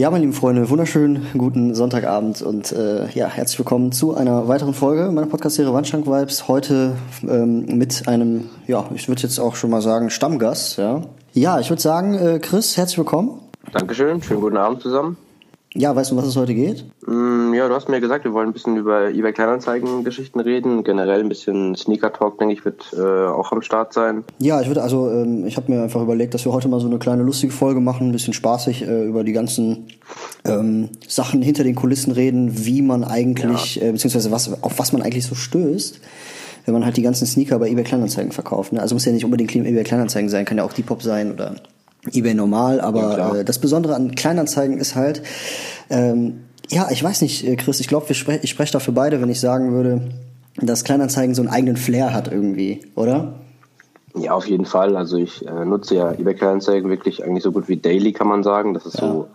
Ja, meine lieben Freunde, wunderschönen guten Sonntagabend und äh, ja, herzlich willkommen zu einer weiteren Folge meiner Podcast-Serie Wandschrank Vibes. Heute ähm, mit einem, ja, ich würde jetzt auch schon mal sagen, Stammgast. Ja, ja ich würde sagen, äh, Chris, herzlich willkommen. Dankeschön, schönen guten Abend zusammen. Ja, weißt du, was es heute geht? Mm, ja, du hast mir gesagt, wir wollen ein bisschen über eBay Kleinanzeigen-Geschichten reden. Generell ein bisschen Sneaker-Talk, denke ich, wird äh, auch am Start sein. Ja, ich würde also, ähm, ich habe mir einfach überlegt, dass wir heute mal so eine kleine lustige Folge machen, ein bisschen spaßig äh, über die ganzen ähm, Sachen hinter den Kulissen reden, wie man eigentlich, ja. äh, beziehungsweise was, auf was man eigentlich so stößt wenn man halt die ganzen Sneaker bei eBay Kleinanzeigen verkauft. Ne? Also muss ja nicht unbedingt eBay Kleinanzeigen sein, kann ja auch Depop sein oder eBay normal, aber ja, äh, das Besondere an Kleinanzeigen ist halt, ähm, ja, ich weiß nicht, äh, Chris, ich glaube, spre ich spreche dafür beide, wenn ich sagen würde, dass Kleinanzeigen so einen eigenen Flair hat irgendwie, oder? Ja, auf jeden Fall. Also ich äh, nutze ja eBay Kleinanzeigen wirklich eigentlich so gut wie daily, kann man sagen. Das ist ja. so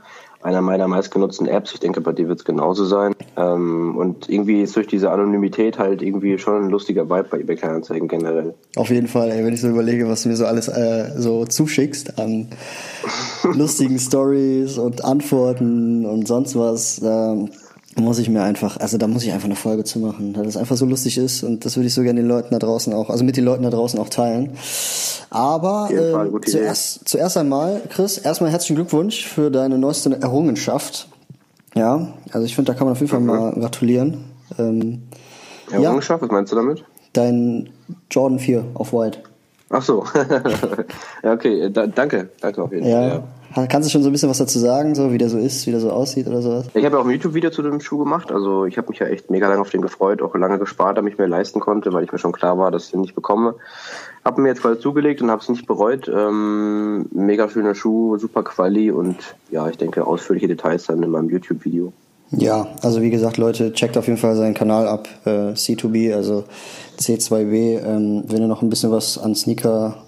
einer meiner meistgenutzten Apps. Ich denke, bei dir wird es genauso sein. Ähm, und irgendwie ist durch diese Anonymität halt irgendwie schon ein lustiger Vibe bei eBay Kleinanzeigen generell. Auf jeden Fall, ey, wenn ich so überlege, was du mir so alles äh, so zuschickst an lustigen Stories und Antworten und sonst was. Ähm, muss ich mir einfach, also da muss ich einfach eine Folge zu machen, weil das einfach so lustig ist und das würde ich so gerne den Leuten da draußen auch, also mit den Leuten da draußen auch teilen. Aber äh, zuerst, zuerst einmal, Chris, erstmal herzlichen Glückwunsch für deine neueste Errungenschaft. Ja, also ich finde, da kann man auf jeden Fall mhm. mal gratulieren. Ähm, Errungenschaft, ja, was meinst du damit? Dein Jordan 4 auf White. Ach so. ja, okay, da, danke, danke auf jeden Fall. Ja. ja. Kannst du schon so ein bisschen was dazu sagen, so wie der so ist, wie der so aussieht oder sowas? Ich habe ja auch ein YouTube-Video zu dem Schuh gemacht. Also ich habe mich ja echt mega lange auf den gefreut, auch lange gespart, damit ich mir leisten konnte, weil ich mir schon klar war, dass ich den nicht bekomme. Habe mir jetzt quasi zugelegt und habe es nicht bereut. Ähm, mega schöner Schuh, super Quali und ja, ich denke ausführliche Details dann in meinem YouTube-Video. Ja, also wie gesagt, Leute, checkt auf jeden Fall seinen Kanal ab, äh, C2B, also C2B. Ähm, wenn ihr noch ein bisschen was an Sneaker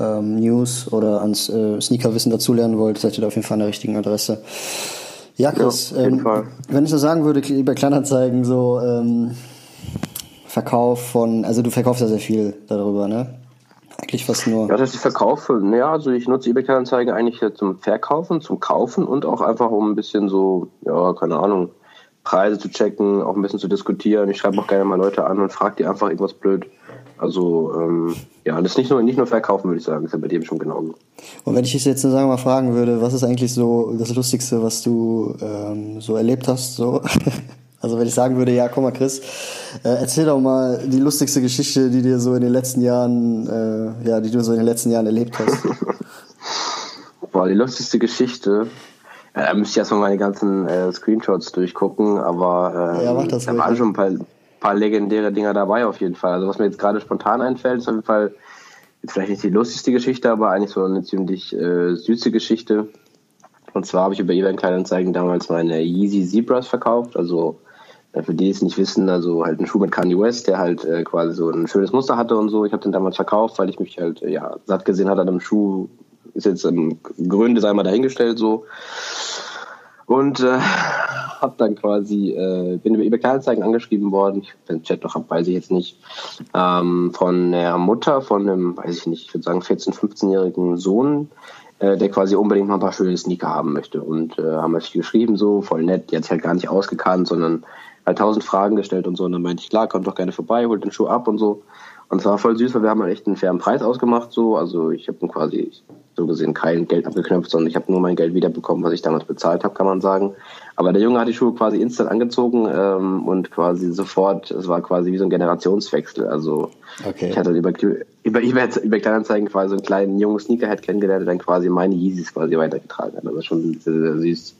ähm, News oder ans äh, Sneakerwissen dazulernen wollt, seid ihr da auf jeden Fall an der richtigen Adresse. Ja, Chris, ja, ähm, wenn ich so sagen würde, bei Kleinanzeigen so ähm, Verkauf von, also du verkaufst ja sehr viel darüber, ne? Eigentlich fast nur. Ja, das heißt, ich verkaufe, naja, also ich nutze eBay Kleinanzeigen eigentlich zum Verkaufen, zum Kaufen und auch einfach um ein bisschen so, ja, keine Ahnung, Preise zu checken, auch ein bisschen zu diskutieren. Ich schreibe auch gerne mal Leute an und frage die einfach irgendwas blöd. Also ähm, ja, das nicht nur nicht nur verkaufen, würde ich sagen, ist ja bei dem schon genauso. Und wenn ich dich jetzt sagen mal fragen würde, was ist eigentlich so das Lustigste, was du ähm, so erlebt hast, so? Also wenn ich sagen würde, ja, komm mal, Chris, äh, erzähl doch mal die lustigste Geschichte, die dir so in den letzten Jahren, äh, ja, die du so in den letzten Jahren erlebt hast. Boah, die lustigste Geschichte. Ja, da müsste ich erstmal meine ganzen äh, Screenshots durchgucken, aber äh, ja, mach das da waren schon ein paar, paar legendäre Dinger dabei auf jeden Fall. Also was mir jetzt gerade spontan einfällt, ist auf jeden Fall jetzt vielleicht nicht die lustigste Geschichte, aber eigentlich so eine ziemlich äh, süße Geschichte. Und zwar habe ich über eBay Kleinanzeigen damals meine Yeezy Zebras verkauft, also äh, für die es nicht wissen, also halt ein Schuh mit Kanye West, der halt äh, quasi so ein schönes Muster hatte und so. Ich habe den damals verkauft, weil ich mich halt äh, ja satt gesehen hatte an einem Schuh. Ist jetzt im grünen Design mal dahingestellt so. Und äh, habe dann quasi, äh, bin über eBay Kleinanzeigen angeschrieben worden, ich den Chat noch hab, weiß ich jetzt nicht, ähm, von der Mutter von einem, weiß ich nicht, ich würde sagen 14-, 15-jährigen Sohn, äh, der quasi unbedingt noch ein paar schöne Sneaker haben möchte. Und äh, haben halt geschrieben, so voll nett, die hat halt gar nicht ausgekannt, sondern halt tausend Fragen gestellt und so. Und dann meinte ich, klar, kommt doch gerne vorbei, holt den Schuh ab und so. Und es war voll süß, weil wir haben halt echt einen fairen Preis ausgemacht, so. Also ich habe quasi so gesehen kein Geld abgeknöpft, sondern ich habe nur mein Geld wiederbekommen, was ich damals bezahlt habe, kann man sagen. Aber der Junge hat die Schuhe quasi instant angezogen ähm, und quasi sofort, es war quasi wie so ein Generationswechsel. Also okay. ich hatte über, über über Kleinanzeigen quasi so einen kleinen jungen Sneakerhead kennengelernt, der dann quasi meine Yeezys quasi weitergetragen hat. Das ist schon sehr, sehr süß.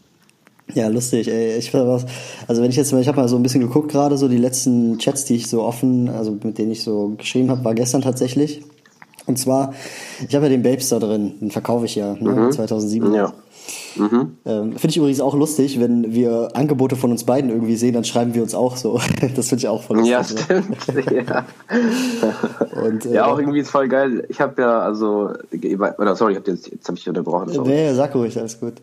Ja, lustig. Ey. Ich was. Also wenn ich jetzt, ich habe mal so ein bisschen geguckt gerade, so die letzten Chats, die ich so offen, also mit denen ich so geschrieben habe, war gestern tatsächlich. Und zwar, ich habe ja den Babes da drin, den verkaufe ich ja, ne, mhm. 2007. Ja. Mhm. Ähm, finde ich übrigens auch lustig, wenn wir Angebote von uns beiden irgendwie sehen, dann schreiben wir uns auch so. Das finde ich auch voll lustig. Ja, stimmt. ja. Und, äh, ja, auch irgendwie ist voll geil. Ich habe ja, also, oder sorry, hab jetzt, jetzt habe ich unterbrochen. Sorry. Nee, sag ruhig, alles gut.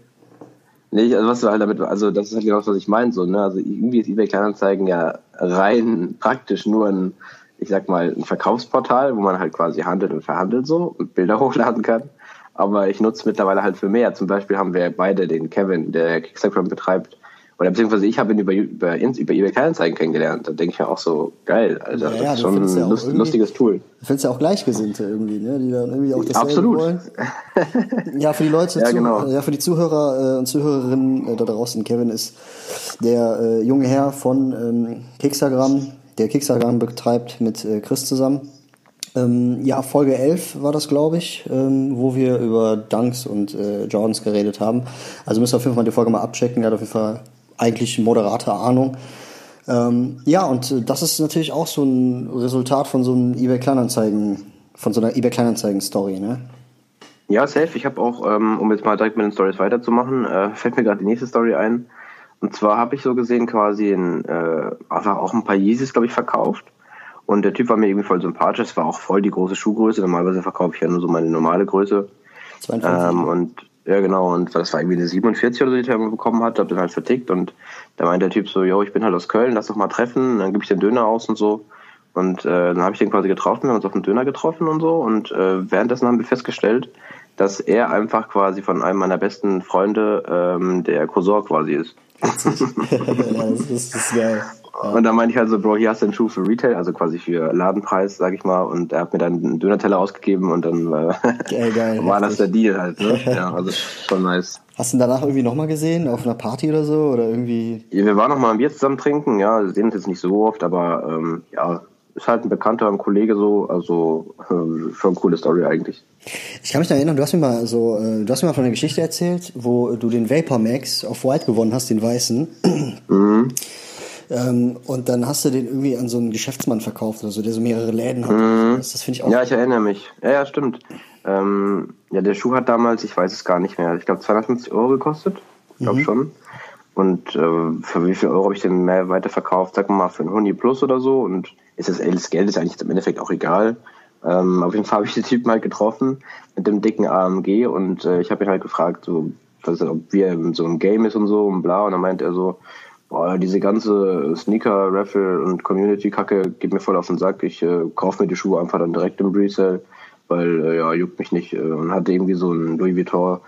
Nee, also was du halt damit, also das ist halt genau das, was ich meine, so, ne? Also irgendwie ist eBay Kleinanzeigen ja rein praktisch nur ein, ich sag mal, ein Verkaufsportal, wo man halt quasi handelt und verhandelt so und Bilder hochladen kann. aber ich nutze mittlerweile halt für mehr. Zum Beispiel haben wir beide den Kevin, der Kickstagram betreibt, oder beziehungsweise ich habe ihn über, über, über eBay Kleinanzeigen kennengelernt. Da denke ich mir auch so, geil, Alter, ja, das ist schon ein ja lust, lustiges Tool. Du findest ja auch Gleichgesinnte irgendwie, ne? die dann irgendwie auch das Absolut. wollen. ja, für die Leute, ja, genau. ja, für die Zuhörer äh, und Zuhörerinnen äh, da draußen, Kevin ist der äh, junge Herr von ähm, Kickstagram, der Kickstagram betreibt mit äh, Chris zusammen. Ähm, ja, Folge 11 war das, glaube ich, ähm, wo wir über Dunks und äh, Jordans geredet haben. Also müsst ihr auf jeden Fall die Folge mal abchecken. Er hat auf jeden Fall eigentlich moderate Ahnung. Ähm, ja, und äh, das ist natürlich auch so ein Resultat von so einem eBay Kleinanzeigen, von so einer eBay Kleinanzeigen Story, ne? Ja, safe. Ich habe auch, ähm, um jetzt mal direkt mit den Stories weiterzumachen, äh, fällt mir gerade die nächste Story ein. Und zwar habe ich so gesehen quasi in, äh, einfach auch ein paar Yeezys, glaube ich, verkauft. Und der Typ war mir irgendwie voll sympathisch. Es war auch voll die große Schuhgröße. Normalerweise verkaufe ich ja nur so meine normale Größe. 52. Ähm, und ja, genau. Und das war irgendwie eine 47 oder so, die er bekommen hat. Hab den halt vertickt. Und da meinte der Typ so, yo, ich bin halt aus Köln, lass doch mal treffen. Dann gebe ich den Döner aus und so. Und äh, dann habe ich den quasi getroffen, wir haben uns auf den Döner getroffen und so. Und äh, währenddessen haben wir festgestellt, dass er einfach quasi von einem meiner besten Freunde ähm, der Cousin quasi ist. Ja, das, ist, das ist geil. Und dann meinte ich halt so, Bro, hier hast du einen Schuh für Retail, also quasi für Ladenpreis, sag ich mal. Und er hat mir dann einen Dönerteller ausgegeben und dann äh, geil, war das der Deal halt. Ne? ja, also schon nice. Hast du ihn danach irgendwie nochmal gesehen, auf einer Party oder so? Oder irgendwie? Ja, wir waren nochmal ein Bier zusammen trinken, ja, sehen uns jetzt nicht so oft, aber ähm, ja, ist halt ein Bekannter, ein Kollege so, also äh, schon eine coole Story eigentlich. Ich kann mich da erinnern, du hast mir mal so, äh, du hast mir mal von einer Geschichte erzählt, wo du den Vapor Max auf White gewonnen hast, den weißen. Mhm. Ähm, und dann hast du den irgendwie an so einen Geschäftsmann verkauft oder so, der so mehrere Läden hat. Mhm. Das finde ich auch. Ja, ich erinnere mich. Ja, ja, stimmt. Ähm, ja, der Schuh hat damals, ich weiß es gar nicht mehr, ich glaube 250 Euro gekostet. Ich glaube mhm. schon. Und äh, für wie viel Euro habe ich den mehr weiterverkauft? Sag mal für ein Huni Plus oder so. Und ist das, das Geld ist eigentlich im Endeffekt auch egal. Ähm, auf jeden Fall habe ich den Typen halt getroffen mit dem dicken AMG und äh, ich habe ihn halt gefragt, so, was, ob wir so ein Game ist und so und bla. Und dann meint er so, boah, diese ganze Sneaker-Raffle und Community-Kacke geht mir voll auf den Sack. Ich äh, kaufe mir die Schuhe einfach dann direkt im Resale, weil, äh, ja, juckt mich nicht. Äh, und hatte irgendwie so ein Louis Vuitton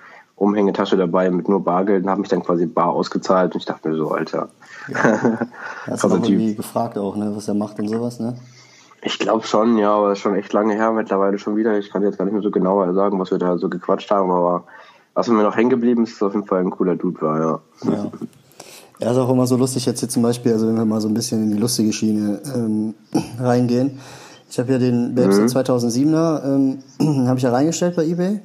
Umhängetasche dabei mit nur Bargeld und habe mich dann quasi bar ausgezahlt und ich dachte mir so, Alter. Ja. Hast du auch irgendwie gefragt auch, ne, was er macht und sowas, ne? Ich glaube schon, ja, aber das ist schon echt lange her mittlerweile schon wieder. Ich kann jetzt gar nicht mehr so genau sagen, was wir da so gequatscht haben, aber was mir noch hängen geblieben ist, ist auf jeden Fall ein cooler Dude war, ja. ja. Ja, ist auch immer so lustig jetzt hier zum Beispiel, also wenn wir mal so ein bisschen in die lustige Schiene ähm, reingehen. Ich habe ja den Babes mhm. 2007er, ähm, habe ich ja reingestellt bei eBay.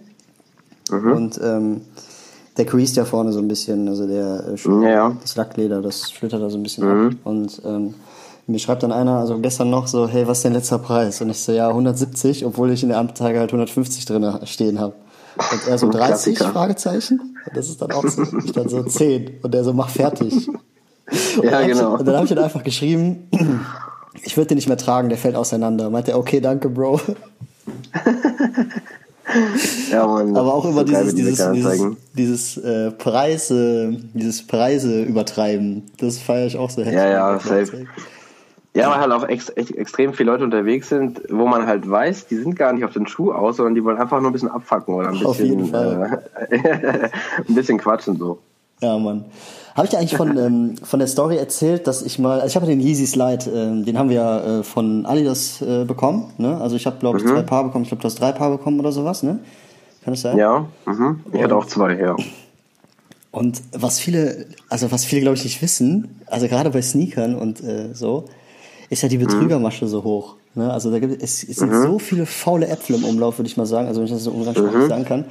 Mhm. Und ähm, der creased ja vorne so ein bisschen, also der äh, ja. das Lackleder, das schlittert da so ein bisschen mhm. ab. Und ähm, mir schreibt dann einer, also gestern noch so, hey, was ist dein letzter Preis? Und ich so, ja, 170, obwohl ich in der Anzeige halt 150 drin stehen habe. Und er so 30 Klassiker. Fragezeichen. Und das ist dann auch so, ich dann so 10. Und er so, mach fertig. Und ja, genau. Ich, und dann habe ich dann einfach geschrieben, ich würde den nicht mehr tragen, der fällt auseinander. Meint er, okay, danke, Bro. ja, Mann, Aber auch immer so dieses, dieses, dieses, dieses, äh, Preise, dieses Preise übertreiben. Das feiere ich auch so heftig. Ja, ja, safe. Ja, weil halt auch ex extrem viele Leute unterwegs sind, wo man halt weiß, die sind gar nicht auf den Schuh aus, sondern die wollen einfach nur ein bisschen abfacken oder ein bisschen. Äh, ein bisschen quatschen so. Ja, Mann. Habe ich dir eigentlich von, ähm, von der Story erzählt, dass ich mal, also ich habe den Yeezy Slide, ähm, den haben wir ja äh, von Adidas äh, bekommen, ne? Also ich habe, glaube ich, mhm. zwei Paar bekommen, ich glaube, du hast drei Paar bekommen oder sowas, ne? Kann das sein? Ja, mhm. ich hatte auch zwei, ja. Und was viele, also was viele, glaube ich, nicht wissen, also gerade bei Sneakern und äh, so, ist ja die Betrügermasche mhm. so hoch. Ne? Also da gibt es, es sind mhm. so viele faule Äpfel im Umlauf, würde ich mal sagen, also wenn ich das so umgangssprachlich mhm. sagen kann.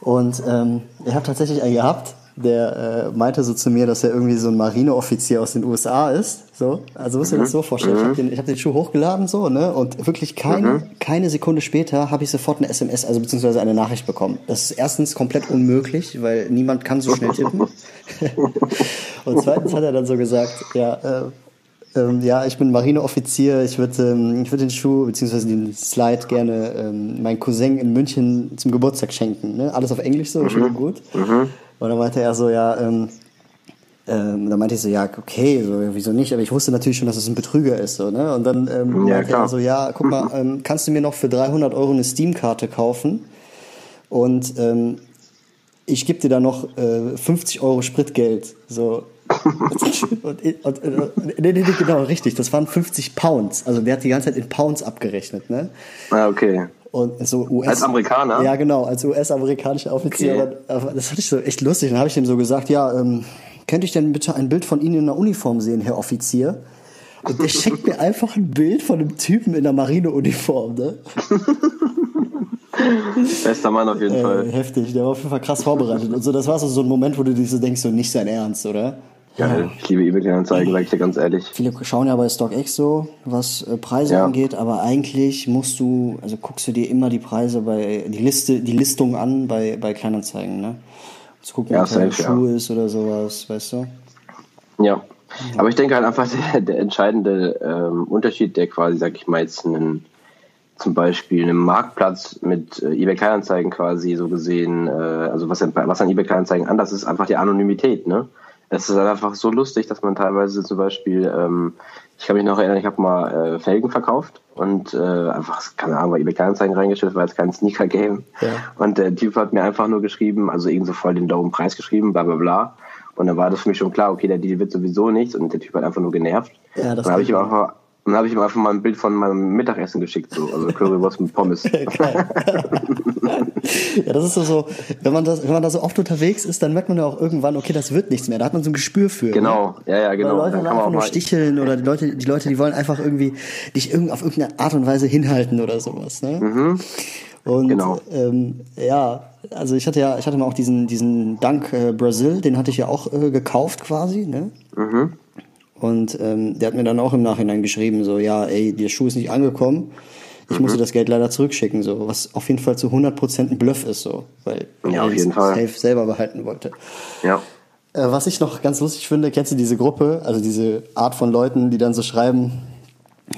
Und ähm, ich habe tatsächlich einen gehabt, der äh, meinte so zu mir, dass er irgendwie so ein Marineoffizier aus den USA ist. So, also musst du dir das so vorstellen. Ich habe den, hab den Schuh hochgeladen so, ne? Und wirklich keine, keine Sekunde später habe ich sofort eine SMS, also beziehungsweise eine Nachricht bekommen. Das ist erstens komplett unmöglich, weil niemand kann so schnell tippen. und zweitens hat er dann so gesagt, ja, äh, ähm, ja, ich bin Marineoffizier. Ich würde ähm, ich würd den Schuh bzw. den Slide gerne ähm, meinem Cousin in München zum Geburtstag schenken. Ne? Alles auf Englisch so, mhm. schön gut. Mhm. Und dann meinte er so, ja, ähm, ähm, dann meinte ich so, ja, okay, so, wieso nicht? Aber ich wusste natürlich schon, dass es ein Betrüger ist. So, ne? Und dann ähm, ja, meinte klar. er so, ja, guck mal, ähm, kannst du mir noch für 300 Euro eine Steam-Karte kaufen? Und ähm, ich gebe dir da noch äh, 50 Euro Spritgeld. So. und, und, und, nee, nee, nee, genau, richtig. Das waren 50 Pounds. Also der hat die ganze Zeit in Pounds abgerechnet, ne? Ah, okay. Und so US als Amerikaner? Ja, genau, als US-amerikanischer Offizier. Okay. Das fand ich so echt lustig. Dann habe ich ihm so gesagt, ja, ähm, könnte ich denn bitte ein Bild von Ihnen in der Uniform sehen, Herr Offizier? Und der schickt mir einfach ein Bild von einem Typen in der Marineuniform, ne? Bester Mann auf jeden äh, Fall. Heftig, der war auf jeden Fall krass vorbereitet. Und so, das war so, so ein Moment, wo du dich so denkst, so nicht sein Ernst, oder? Geil, ich liebe eBay-Kleinanzeigen, sag ich dir ganz ehrlich. Viele schauen ja bei StockX so, was äh, Preise ja. angeht, aber eigentlich musst du, also guckst du dir immer die Preise bei, die Liste, die Listung an bei, bei Kleinanzeigen, ne? Zu gucken, ja, ob ein Schuh ja. ist oder sowas, weißt du? Ja. Aber ich denke halt einfach, der, der entscheidende ähm, Unterschied, der quasi, sag ich mal, jetzt einen, zum Beispiel einen Marktplatz mit äh, eBay Kleinanzeigen quasi so gesehen, äh, also was, was an eBay Kleinanzeigen anders ist, einfach die Anonymität, ne? Es ist halt einfach so lustig, dass man teilweise zum Beispiel, ähm, ich kann mich noch erinnern, ich habe mal äh, Felgen verkauft und äh, einfach, keine Ahnung, bei eBay Kleinanzeigen reingestellt, war jetzt kein Sneaker-Game. Ja. Und der Typ hat mir einfach nur geschrieben, also irgend so voll den Daumen Preis geschrieben, bla bla bla. Und dann war das für mich schon klar, okay, der Deal wird sowieso nichts und der Typ hat einfach nur genervt. Ja, das dann habe ich ihm einfach und dann habe ich ihm einfach mal ein Bild von meinem Mittagessen geschickt, so, also Currywurst mit Pommes. ja, das ist so, so, wenn man das, wenn man da so oft unterwegs ist, dann merkt man ja auch irgendwann, okay, das wird nichts mehr. Da hat man so ein Gespür für. Genau, ne? ja, ja, genau. Weil Leute dann einfach nur sticheln oder die Leute, die Leute, die wollen einfach irgendwie dich auf irgendeine Art und Weise hinhalten oder sowas. Ne? Mhm. Und genau. ähm, ja, also ich hatte ja, ich hatte mal auch diesen, diesen Dank äh, Brasil, den hatte ich ja auch äh, gekauft quasi, ne? Mhm. Und ähm, der hat mir dann auch im Nachhinein geschrieben, so, ja, ey, der Schuh ist nicht angekommen. Ich mhm. musste das Geld leider zurückschicken, so, was auf jeden Fall zu 100% ein Bluff ist, so, weil ja, er es safe selber behalten wollte. Ja. Äh, was ich noch ganz lustig finde, kennst du diese Gruppe, also diese Art von Leuten, die dann so schreiben,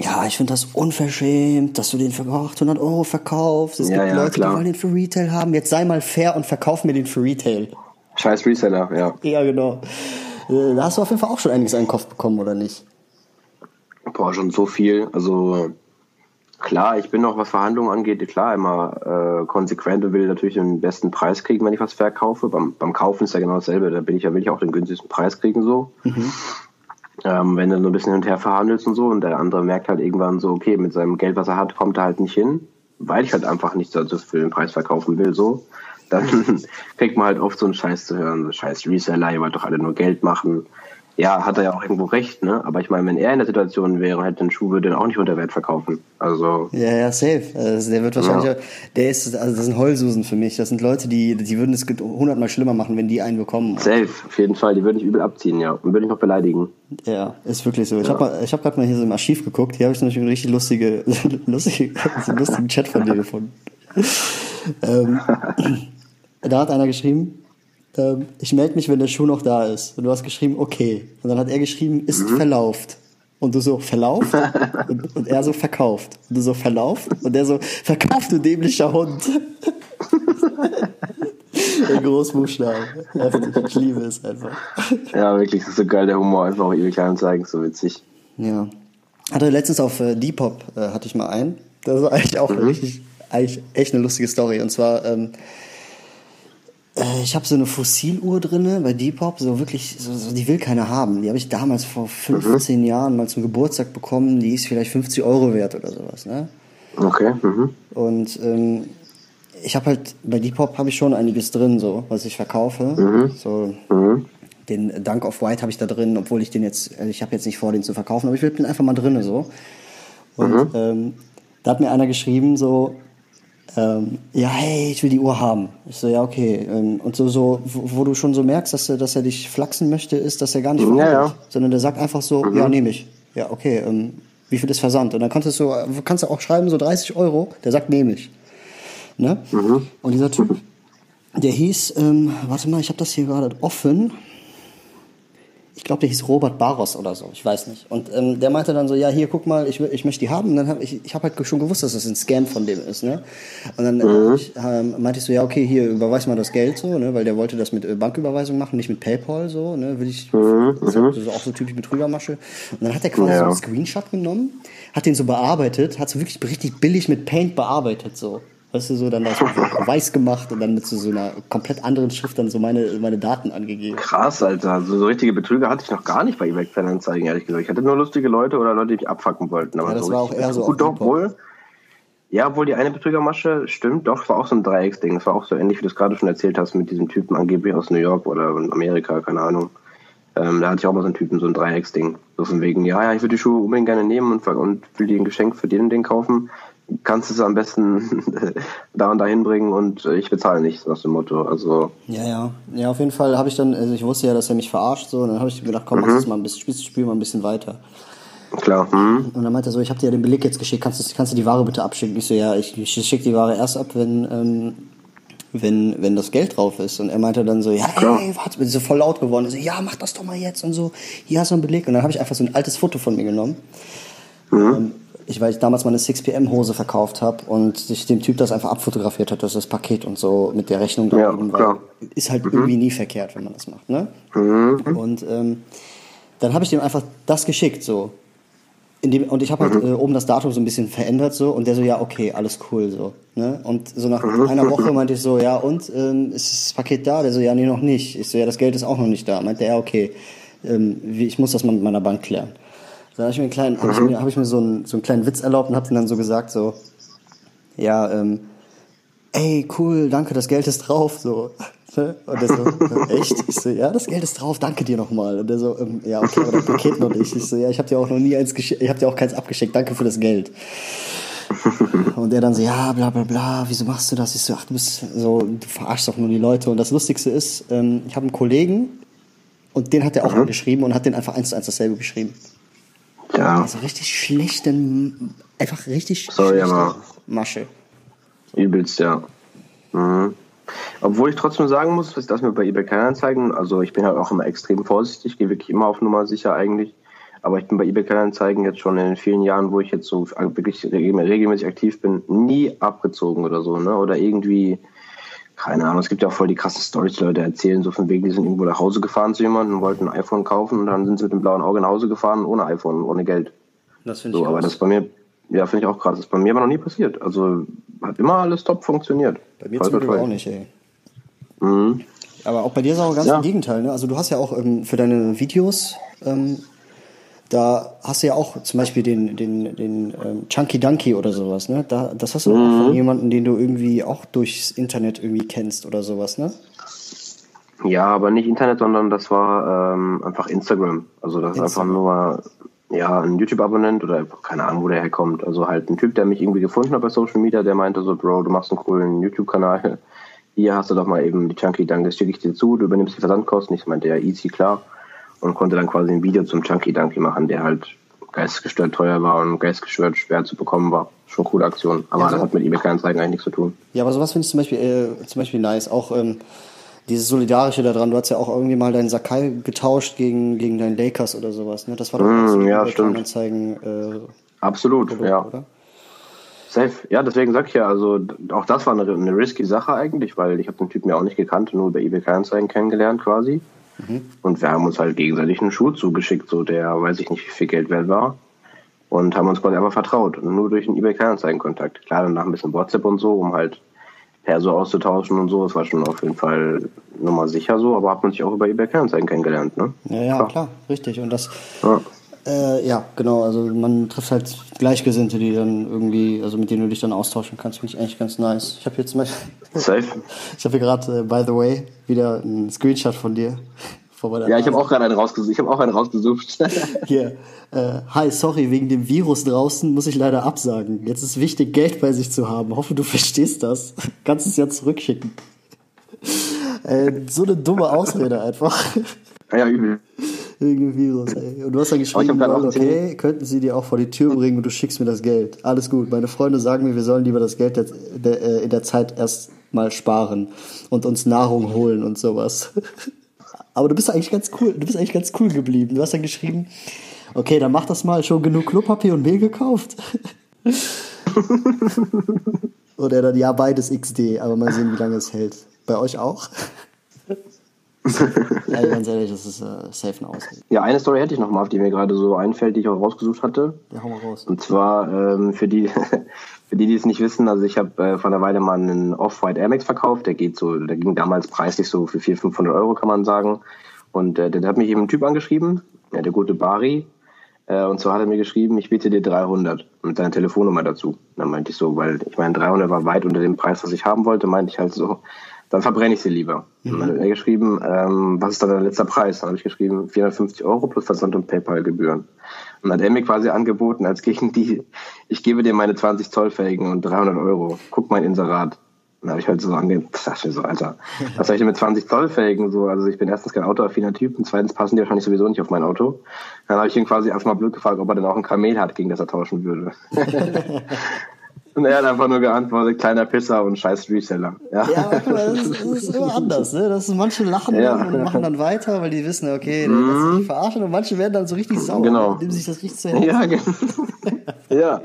ja, ich finde das unverschämt, dass du den für 800 Euro verkaufst. Es ja, gibt ja, Leute, klar. die wollen den für Retail haben. Jetzt sei mal fair und verkauf mir den für Retail. Scheiß Reseller, ja. Ja, genau. Äh, da hast du auf jeden Fall auch schon einiges an den Kopf bekommen, oder nicht? Boah, schon so viel. Also klar, ich bin auch, was Verhandlungen angeht, klar, immer äh, konsequent und will natürlich den besten Preis kriegen, wenn ich was verkaufe. Beim, beim Kaufen ist ja genau dasselbe. Da bin ich ja, will ich auch den günstigsten Preis kriegen so. Mhm. Ähm, wenn du so ein bisschen hin und her verhandelst und so und der andere merkt halt irgendwann so, okay, mit seinem Geld, was er hat, kommt er halt nicht hin, weil ich halt einfach nicht so für den Preis verkaufen will, so dann kriegt man halt oft so einen Scheiß zu hören, so scheiß Reseller, ihr wollt doch alle nur Geld machen. Ja, hat er ja auch irgendwo recht, ne? Aber ich meine, wenn er in der Situation wäre, hätte den Schuh würde er auch nicht unter Wert verkaufen. Also. Ja, ja, safe. Also der wird wahrscheinlich, ja. der ist, also das sind Heulsusen für mich. Das sind Leute, die, die würden es hundertmal schlimmer machen, wenn die einen bekommen. Safe, auf jeden Fall. Die würden ich übel abziehen, ja. Und würde ich noch beleidigen. Ja, ist wirklich so. Ich ja. habe ich hab gerade mal hier so im Archiv geguckt. Hier habe ich nämlich einen richtig lustige, lustige, so einen lustigen Chat von dir gefunden. ähm, da hat einer geschrieben, äh, ich melde mich, wenn der Schuh noch da ist. Und du hast geschrieben, okay. Und dann hat er geschrieben, ist mhm. verlauft. Und du so, verlauft? und, und, er so, verkauft. Und du so, verlauft? Und er so, verkauft, du dämlicher Hund. In Großbuchstaben. Ich liebe es einfach. Ja, wirklich, das ist so geil, der Humor einfach auch ewig zeigen, so witzig. Ja. Hatte letztens auf äh, Depop, äh, hatte ich mal einen. Das war eigentlich auch mhm. richtig, eigentlich echt eine lustige Story. Und zwar, ähm, äh, ich habe so eine Fossiluhr drinne bei Depop, so wirklich, so, so, die will keiner haben. Die habe ich damals vor 15 mhm. Jahren mal zum Geburtstag bekommen. Die ist vielleicht 50 Euro wert oder sowas. Ne? Okay. Mhm. Und ähm, ich habe halt bei Depop habe ich schon einiges drin, so was ich verkaufe. Mhm. So mhm. den Dunk of White habe ich da drin, obwohl ich den jetzt, also ich habe jetzt nicht vor, den zu verkaufen, aber ich will den einfach mal drinne so. Und mhm. ähm, da hat mir einer geschrieben so, ähm, ja, hey, ich will die Uhr haben. Ich so, ja, okay. Ähm, und so, so wo, wo, du schon so merkst, dass er, dass er dich flachsen möchte, ist, dass er gar nicht ja, ja. sondern der sagt einfach so, mhm. ja, nehme ich. Ja, okay, ähm, wie viel ist Versand? Und dann kannst du so, kannst du auch schreiben, so 30 Euro, der sagt, nehme ich. Ne? Mhm. Und dieser Typ, der hieß, ähm, warte mal, ich habe das hier gerade offen ich glaube, der hieß Robert Barros oder so, ich weiß nicht. Und ähm, der meinte dann so, ja, hier, guck mal, ich, ich möchte die haben. Und dann habe ich, ich habe halt schon gewusst, dass das ein Scam von dem ist, ne? Und dann mhm. ich, ähm, meinte ich so, ja, okay, hier, überweis mal das Geld so, ne? Weil der wollte das mit äh, Banküberweisung machen, nicht mit PayPal so, ne? Will ich, mhm. das ist auch so typisch Betrügermasche. Und dann hat er quasi ja. so einen Screenshot genommen, hat den so bearbeitet, hat so wirklich richtig billig mit Paint bearbeitet so. Weißt du, so dann das weiß gemacht und dann mit so, so einer komplett anderen Schrift dann so meine, meine Daten angegeben. Krass, Alter. So, so richtige Betrüger hatte ich noch gar nicht bei eBay Kleinanzeigen, ehrlich gesagt. Ich hatte nur lustige Leute oder Leute, die mich abfacken wollten. Aber ja, das so war auch eher so. Gut, doch, wohl. Ja, obwohl die eine Betrügermasche stimmt, doch, war auch so ein Dreiecksding. Das war auch so ähnlich, wie du es gerade schon erzählt hast, mit diesem Typen angeblich aus New York oder Amerika, keine Ahnung. Ähm, da hatte ich auch mal so einen Typen, so ein Dreiecksding. So von wegen, ja, ja, ich würde die Schuhe unbedingt gerne nehmen und, und will dir ein Geschenk für den und den kaufen. Kannst du es am besten da und dahin bringen und ich bezahle nichts, aus dem Motto. Also. Ja, ja. Ja, auf jeden Fall habe ich dann, also ich wusste ja, dass er mich verarscht, so, und dann habe ich gedacht, komm, mhm. mach das mal ein bisschen, spielst das Spiel mal ein bisschen weiter. Klar. Hm. Und dann meinte er so, ich habe dir ja den Beleg jetzt geschickt, kannst du, kannst du die Ware bitte abschicken? Ich so, ja, ich, ich schicke die Ware erst ab, wenn, ähm, wenn, wenn das Geld drauf ist. Und er meinte dann so, ja, ey, warte, bin so voll laut geworden. So, ja, mach das doch mal jetzt und so. Hier hast du einen Beleg. Und dann habe ich einfach so ein altes Foto von mir genommen. Mhm. Ich, weil ich damals meine 6pm-Hose verkauft habe und sich dem Typ das einfach abfotografiert hat, dass das Paket und so mit der Rechnung da ja, eben war. Ist halt mhm. irgendwie nie verkehrt, wenn man das macht, ne? Mhm. Und ähm, dann habe ich dem einfach das geschickt, so. Dem, und ich habe halt mhm. äh, oben das Datum so ein bisschen verändert so und der so, ja, okay, alles cool so. Ne? Und so nach mhm. einer Woche meinte ich so, ja, und ähm, ist das Paket da? Der so, ja, nee, noch nicht. Ich so, ja, das Geld ist auch noch nicht da. Meinte er, ja, okay, ähm, ich muss das mal mit meiner Bank klären. Dann habe ich mir einen kleinen, habe ich mir, hab ich mir so, einen, so einen kleinen Witz erlaubt und habe dann so gesagt, so, ja, ähm, ey, cool, danke, das Geld ist drauf, so. Ne? Und der so, echt? Ich so, ja, das Geld ist drauf, danke dir nochmal. Und der so, ähm, ja, okay, aber das Paket noch nicht. Ich so, ja, ich habe dir auch noch nie eins geschickt, ich habe dir auch keins abgeschickt, danke für das Geld. Und der dann so, ja, bla bla bla, wieso machst du das? Ich so, ach, du bist so, du verarschst doch nur die Leute. Und das Lustigste ist, ähm, ich habe einen Kollegen und den hat er auch mhm. angeschrieben und hat den einfach eins zu eins dasselbe geschrieben. Ja. Also richtig schlechten, einfach richtig Sorry, aber Masche. Übelst, ja. Mhm. Obwohl ich trotzdem sagen muss, dass mir bei eBay Kleinanzeigen, also ich bin halt auch immer extrem vorsichtig, gehe wirklich immer auf Nummer sicher eigentlich. Aber ich bin bei eBay Kleinanzeigen jetzt schon in den vielen Jahren, wo ich jetzt so wirklich regelmäßig aktiv bin, nie abgezogen oder so, ne? Oder irgendwie, keine Ahnung, es gibt ja auch voll die krassen Storys, die Leute erzählen, so von wegen, die sind irgendwo nach Hause gefahren zu jemandem und wollten ein iPhone kaufen und dann sind sie mit dem blauen Auge nach Hause gefahren ohne iPhone, ohne Geld. Das finde ich so, Aber das bei mir, ja, finde ich auch krass. Das ist bei mir aber noch nie passiert. Also hat immer alles top funktioniert. Bei mir zum Glück auch nicht, ey. Mhm. Aber auch bei dir ist auch ganz ja. im Gegenteil. Ne? Also du hast ja auch ähm, für deine Videos, ähm, da hast du ja auch zum Beispiel den, den, den ähm, Chunky Dunky oder sowas. Ne? Da, das hast du mhm. auch von jemandem, den du irgendwie auch durchs Internet irgendwie kennst oder sowas, ne? Ja, aber nicht Internet, sondern das war ähm, einfach Instagram. Also das Instagram. ist einfach nur ja, ein YouTube-Abonnent oder keine Ahnung, wo der herkommt. Also halt ein Typ, der mich irgendwie gefunden hat bei Social Media, der meinte so, Bro, du machst einen coolen YouTube-Kanal. Hier hast du doch mal eben die Chunky Dunk, das schicke ich dir zu, du übernimmst die Versandkosten. Ich meinte, ja, easy, klar. Und konnte dann quasi ein Video zum Chunky Dunky machen, der halt geistesgestört teuer war und geistesgestört schwer zu bekommen war. Schon coole Aktion. Aber ja, so. das hat mit eBay Kleinanzeigen eigentlich nichts zu tun. Ja, aber sowas finde ich zum Beispiel, äh, zum Beispiel nice. Auch ähm, dieses Solidarische daran, du hast ja auch irgendwie mal deinen Sakai getauscht gegen, gegen deinen Lakers oder sowas, ne? Das war doch mm, so ja, stimmt. Anzeigen, äh, Absolut, Produkt, ja. Oder? Safe. Ja, deswegen sag ich ja, also auch das war eine, eine risky Sache eigentlich, weil ich habe den Typen ja auch nicht gekannt, nur über eBay Kleinanzeigen kennengelernt quasi. Mhm. Und wir haben uns halt gegenseitig einen Schuh zugeschickt, so der weiß ich nicht, wie viel Geld wert war. Und haben uns quasi einfach vertraut. Und nur durch einen eBay Kleinanzeigen-Kontakt. Klar, danach ein bisschen WhatsApp und so, um halt Perso auszutauschen und so. Das war schon auf jeden Fall nochmal sicher so, aber hat man sich auch über eBay Kleinanzeigen kennengelernt, ne? Ja, ja, klar, klar richtig. Und das, ja. Äh, ja, genau, also man trifft halt Gleichgesinnte, die dann irgendwie, also mit denen du dich dann austauschen kannst, finde ich eigentlich ganz nice. Ich habe hier zum Beispiel. Safe. ich habe hier gerade, äh, by the way, wieder einen Screenshot von dir. ja, ich habe auch gerade einen rausgesucht. Ich habe auch einen rausgesucht. Hier. Äh, hi, sorry, wegen dem Virus draußen muss ich leider absagen. Jetzt ist wichtig, Geld bei sich zu haben. Hoffe, du verstehst das. Kannst es ja zurückschicken. Äh, so eine dumme Ausrede einfach. Ja, übel. Wegen dem Virus, ey. Und du hast dann geschrieben, oh, okay, könnten sie dir auch vor die Tür bringen und du schickst mir das Geld. Alles gut. Meine Freunde sagen mir, wir sollen lieber das Geld äh, in der Zeit erst mal sparen und uns Nahrung holen und sowas. Aber du bist eigentlich ganz cool, du bist eigentlich ganz cool geblieben. Du hast dann geschrieben, okay, dann mach das mal, schon genug Klopapier und Mehl gekauft. Oder dann, ja, beides XD, aber mal sehen, wie lange es hält. Bei euch auch? Ja, ganz ehrlich, das ist äh, safe eine Ausrede. Ja, eine Story hätte ich noch mal, auf die mir gerade so einfällt, die ich auch rausgesucht hatte. Ja, hau mal raus. Und zwar ähm, für die, Für die, die es nicht wissen, also ich habe äh, vor einer Weile mal einen Off-White Air Max verkauft, der geht so, der ging damals preislich so für 400, 500 Euro, kann man sagen. Und äh, der hat mich eben ein Typ angeschrieben, ja, der gute Bari, äh, und zwar hat er mir geschrieben, ich biete dir 300 mit seiner Telefonnummer dazu. Dann meinte ich so, weil ich meine, 300 war weit unter dem Preis, was ich haben wollte, meinte ich halt so, dann verbrenne ich sie lieber. Mhm. Und dann hat er geschrieben, ähm, was ist dann der letzte Preis? Dann habe ich geschrieben, 450 Euro plus Versand und PayPal-Gebühren. Und dann hat er mir quasi angeboten, als gegen die, ich gebe dir meine 20 Zollfähigen und 300 Euro. Guck mein Inserat. Dann habe ich halt so angefangen, dachte mir so, Alter, was soll ich denn mit 20 Zoll Felgen so? Also ich bin erstens kein autoaffiner Typ und zweitens passen die wahrscheinlich sowieso nicht auf mein Auto. Dann habe ich ihn quasi erstmal blöd gefragt, ob er denn auch ein Kamel hat, gegen das er tauschen würde. Und er hat einfach nur geantwortet, kleiner Pisser und scheiß Reseller. Ja, ja aber das, ist, das ist immer anders. Ne? Das ist, manche lachen ja. und machen dann weiter, weil die wissen, okay, mhm. das ist nicht verarschen. Und manche werden dann so richtig sauer, genau. indem sich das richtig zu Ja, genau. ja.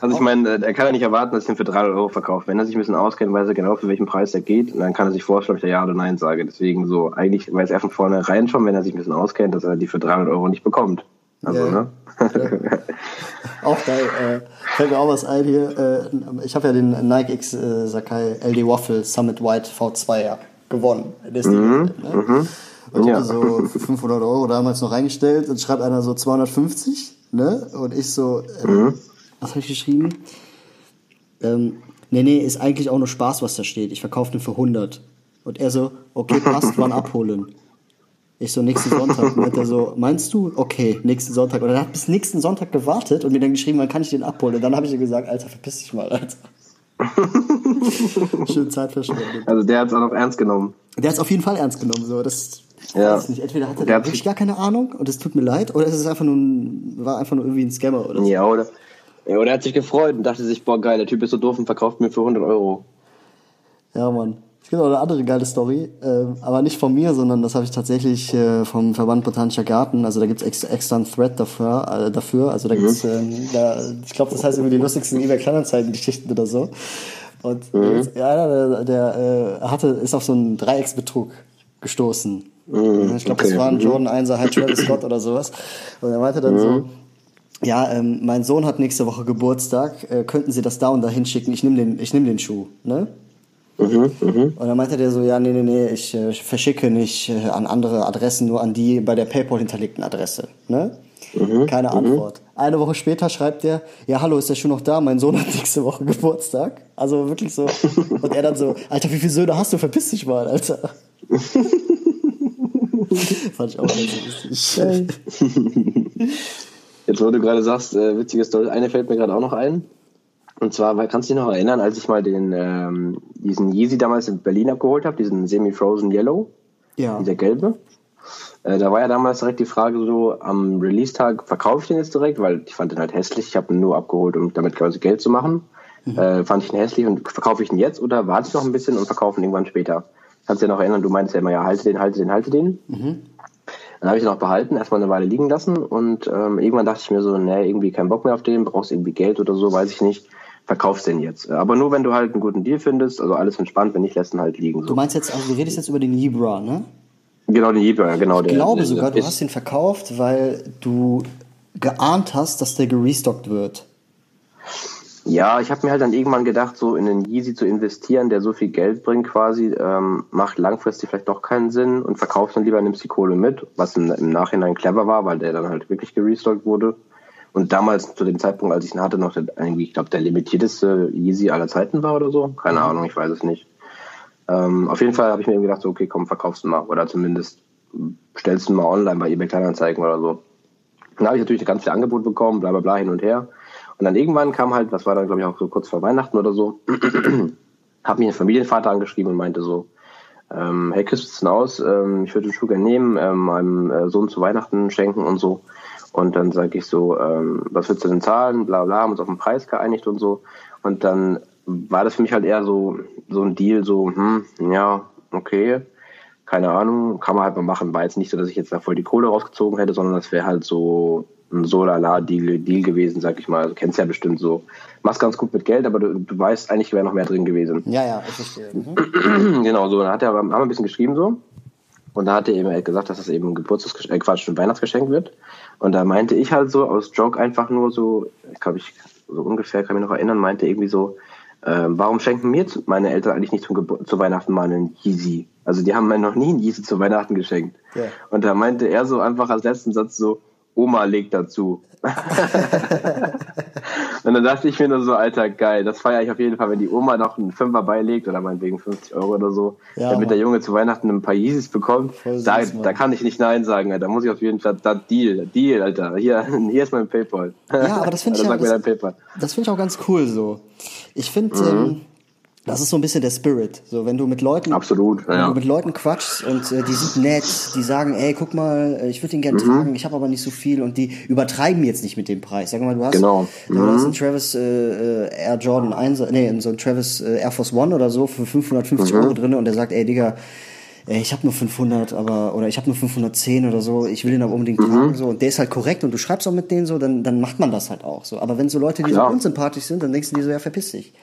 Also ich meine, er kann ja nicht erwarten, dass ich ihn für 300 Euro verkaufe. Wenn er sich ein bisschen auskennt, weiß er genau, für welchen Preis er geht. Und dann kann er sich vorstellen, ob ich da Ja oder Nein sage. Deswegen so, eigentlich weiß er von vornherein schon, wenn er sich ein bisschen auskennt, dass er die für 300 Euro nicht bekommt. Also, ja. ne? Ja. auch geil. Äh, fällt mir auch was ein hier. Äh, ich habe ja den Nike X äh, Sakai LD Waffle Summit White V2 ja gewonnen. Das mhm. ne? mhm. Und ich ja. so 500 Euro damals noch reingestellt und schreibt einer so 250, ne? Und ich so, äh, mhm was habe ich geschrieben? Ähm, nee, nee, ist eigentlich auch nur Spaß, was da steht. Ich verkaufe den für 100. Und er so, okay, passt, wann abholen? Ich so, nächsten Sonntag. Und er so, meinst du? Okay, nächsten Sonntag. Und er hat bis nächsten Sonntag gewartet und mir dann geschrieben, wann kann ich den abholen? Und dann habe ich ihm gesagt, Alter, verpiss dich mal, Alter. Schön Zeit verschwendet. Also der hat es auch noch ernst genommen. Der hat es auf jeden Fall ernst genommen. So. Das ja. weiß nicht. Entweder hat er wirklich gar keine Ahnung und es tut mir leid, oder es ist einfach nur ein, war einfach nur irgendwie ein Scammer oder so. Ja, oder ja, oder er hat sich gefreut und dachte sich, boah, geil, der Typ ist so doof und verkauft mir für 100 Euro. Ja, Mann. Es gibt auch eine andere geile Story, äh, aber nicht von mir, sondern das habe ich tatsächlich äh, vom Verband Botanischer Garten. Also da gibt's extra, extra einen Thread dafür. Äh, dafür. Also da mhm. gibt's, äh, da, ich glaube, das heißt irgendwie die lustigsten eBay Kleinanzeigen-Geschichten oder so. Und mhm. ja, der, der äh, hatte ist auf so einen Dreiecksbetrug gestoßen. Mhm. Ich glaube, okay. das war ein mhm. Jordan 1er High Travis Scott oder sowas. Und er meinte dann so, mhm ja, ähm, mein Sohn hat nächste Woche Geburtstag, äh, könnten Sie das da und da hinschicken? Ich nehme den, ich nehm den Schuh, ne? Mhm, mh. Und dann meinte der so, ja, nee, nee, nee, ich äh, verschicke nicht äh, an andere Adressen, nur an die bei der PayPal hinterlegten Adresse, ne? Mhm, Keine mhm. Antwort. Eine Woche später schreibt er, ja, hallo, ist der Schuh noch da? Mein Sohn hat nächste Woche Geburtstag. Also wirklich so. Und er dann so, Alter, wie viele Söhne hast du? Verpiss dich mal, Alter. Fand ich auch ganz lustig. Jetzt, wo du gerade sagst, äh, witzige Story, eine fällt mir gerade auch noch ein. Und zwar, weil, kannst du dich noch erinnern, als ich mal den, ähm, diesen Yeezy damals in Berlin abgeholt habe, diesen Semi-Frozen Yellow? Ja. Dieser gelbe. Äh, da war ja damals direkt die Frage so, am Release-Tag verkaufe ich den jetzt direkt, weil ich fand den halt hässlich. Ich habe ihn nur abgeholt, um damit quasi Geld zu machen. Mhm. Äh, fand ich ihn hässlich und verkaufe ich ihn jetzt oder warte ich noch ein bisschen und verkaufe ihn irgendwann später? Kannst du dir noch erinnern, du meinst ja immer, ja, halte den, halte den, halte den. Mhm. Dann habe ich ihn auch behalten, erstmal eine Weile liegen lassen und ähm, irgendwann dachte ich mir so, nee, irgendwie keinen Bock mehr auf den, brauchst irgendwie Geld oder so, weiß ich nicht. Verkaufst den jetzt. Aber nur wenn du halt einen guten Deal findest, also alles entspannt, wenn nicht, lässt ihn halt liegen. So. Du meinst jetzt, also du redest jetzt über den Libra, ne? Genau, den Libra, genau. Ich der, glaube der, sogar, du hast ihn verkauft, weil du geahnt hast, dass der gerestockt wird. Ja, ich habe mir halt dann irgendwann gedacht, so in den Yeezy zu investieren, der so viel Geld bringt quasi, ähm, macht langfristig vielleicht doch keinen Sinn und verkaufst dann lieber, nimmst die Kohle mit, was im, im Nachhinein clever war, weil der dann halt wirklich gerestockt wurde. Und damals, zu dem Zeitpunkt, als ich ihn hatte, noch der, irgendwie, ich glaube, der limitierteste Yeezy aller Zeiten war oder so. Keine mhm. Ahnung, ich weiß es nicht. Ähm, auf jeden Fall habe ich mir eben gedacht, so, okay, komm, verkaufst du mal. Oder zumindest stellst du mal online bei eBay Kleinanzeigen oder so. Dann habe ich natürlich ganz viel Angebot bekommen, bla bla bla hin und her. Und dann irgendwann kam halt, was war dann, glaube ich, auch so kurz vor Weihnachten oder so, hat mich ein Familienvater angeschrieben und meinte so, ähm, hey, Chris, ist denn aus? Ähm, ich würde den Schuh gerne nehmen, ähm, meinem äh, Sohn zu Weihnachten schenken und so. Und dann sage ich so, ähm, was willst du denn zahlen? Bla bla, haben uns auf den Preis geeinigt und so. Und dann war das für mich halt eher so, so ein Deal, so, hm, ja, okay, keine Ahnung, kann man halt mal machen. War jetzt nicht so, dass ich jetzt da voll die Kohle rausgezogen hätte, sondern das wäre halt so ein Solala-Deal Deal gewesen, sag ich mal. Also, kennst ja bestimmt so. Machst ganz gut mit Geld, aber du, du weißt, eigentlich wäre noch mehr drin gewesen. Ja, ja, ich verstehe. Mhm. genau, so. Dann hat er, haben wir ein bisschen geschrieben so. Und da hat er eben gesagt, dass das eben ein Geburtstagsgeschenk, äh, Quatsch, ein Weihnachtsgeschenk wird. Und da meinte ich halt so aus Joke einfach nur so, ich glaube, ich so ungefähr, kann mich noch erinnern, meinte irgendwie so, äh, warum schenken mir meine Eltern eigentlich nicht zum zu Weihnachten mal einen Yeezy? Also die haben mir noch nie einen Yeezy zu Weihnachten geschenkt. Ja. Und da meinte er so einfach als letzten Satz so, Oma legt dazu. und dann dachte ich mir nur so, Alter, geil, das feiere ich auf jeden Fall, wenn die Oma noch einen Fünfer beilegt oder meinetwegen 50 Euro oder so, ja, damit Mann. der Junge zu Weihnachten ein paar Yeezys bekommt. Süß, da, da kann ich nicht Nein sagen, Alter. Da muss ich auf jeden Fall, da Deal, Deal, Alter. Hier, hier ist mein Paypal. Ja, aber das finde ich, ja, das, ich auch ganz cool so. Ich finde, mhm. ähm, das ist so ein bisschen der Spirit. So, wenn du mit Leuten, Absolut, wenn du mit Leuten quatschst und äh, die sind nett, die sagen, ey, guck mal, äh, ich würde den gerne mhm. tragen, ich habe aber nicht so viel und die übertreiben jetzt nicht mit dem Preis. Sag mal, du hast, genau. mhm. du hast einen Travis äh, äh Air Jordan 1, nee, so ein Travis äh, Air Force One oder so für 550 mhm. Euro drin und der sagt, ey, Digga, ey, ich habe nur 500, aber oder ich habe nur 510 oder so, ich will den aber unbedingt tragen mhm. so und der ist halt korrekt und du schreibst auch mit denen so, dann dann macht man das halt auch so. Aber wenn so Leute, die Klar. so unsympathisch sind, dann denkst du dir so, ja, verpiss dich.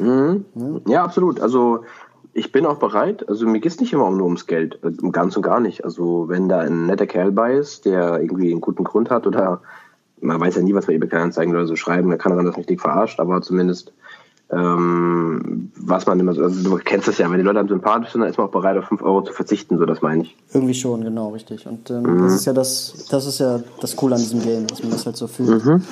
Mhm. Ja, absolut. Also ich bin auch bereit. Also mir geht es nicht immer nur ums Geld, also ganz und gar nicht. Also wenn da ein netter Kerl bei ist, der irgendwie einen guten Grund hat oder man weiß ja nie, was bei eBay Kleinanzeigen oder so schreiben, da kann er dann das richtig verarscht, aber zumindest ähm, was man immer so, also du kennst das ja, wenn die Leute einem sympathisch sind, dann ist man auch bereit, auf 5 Euro zu verzichten, so das meine ich. Irgendwie schon, genau, richtig. Und ähm, mhm. das ist ja das, das ist ja das Coole an diesem Game, dass man das halt so fühlt. Mhm. Mhm.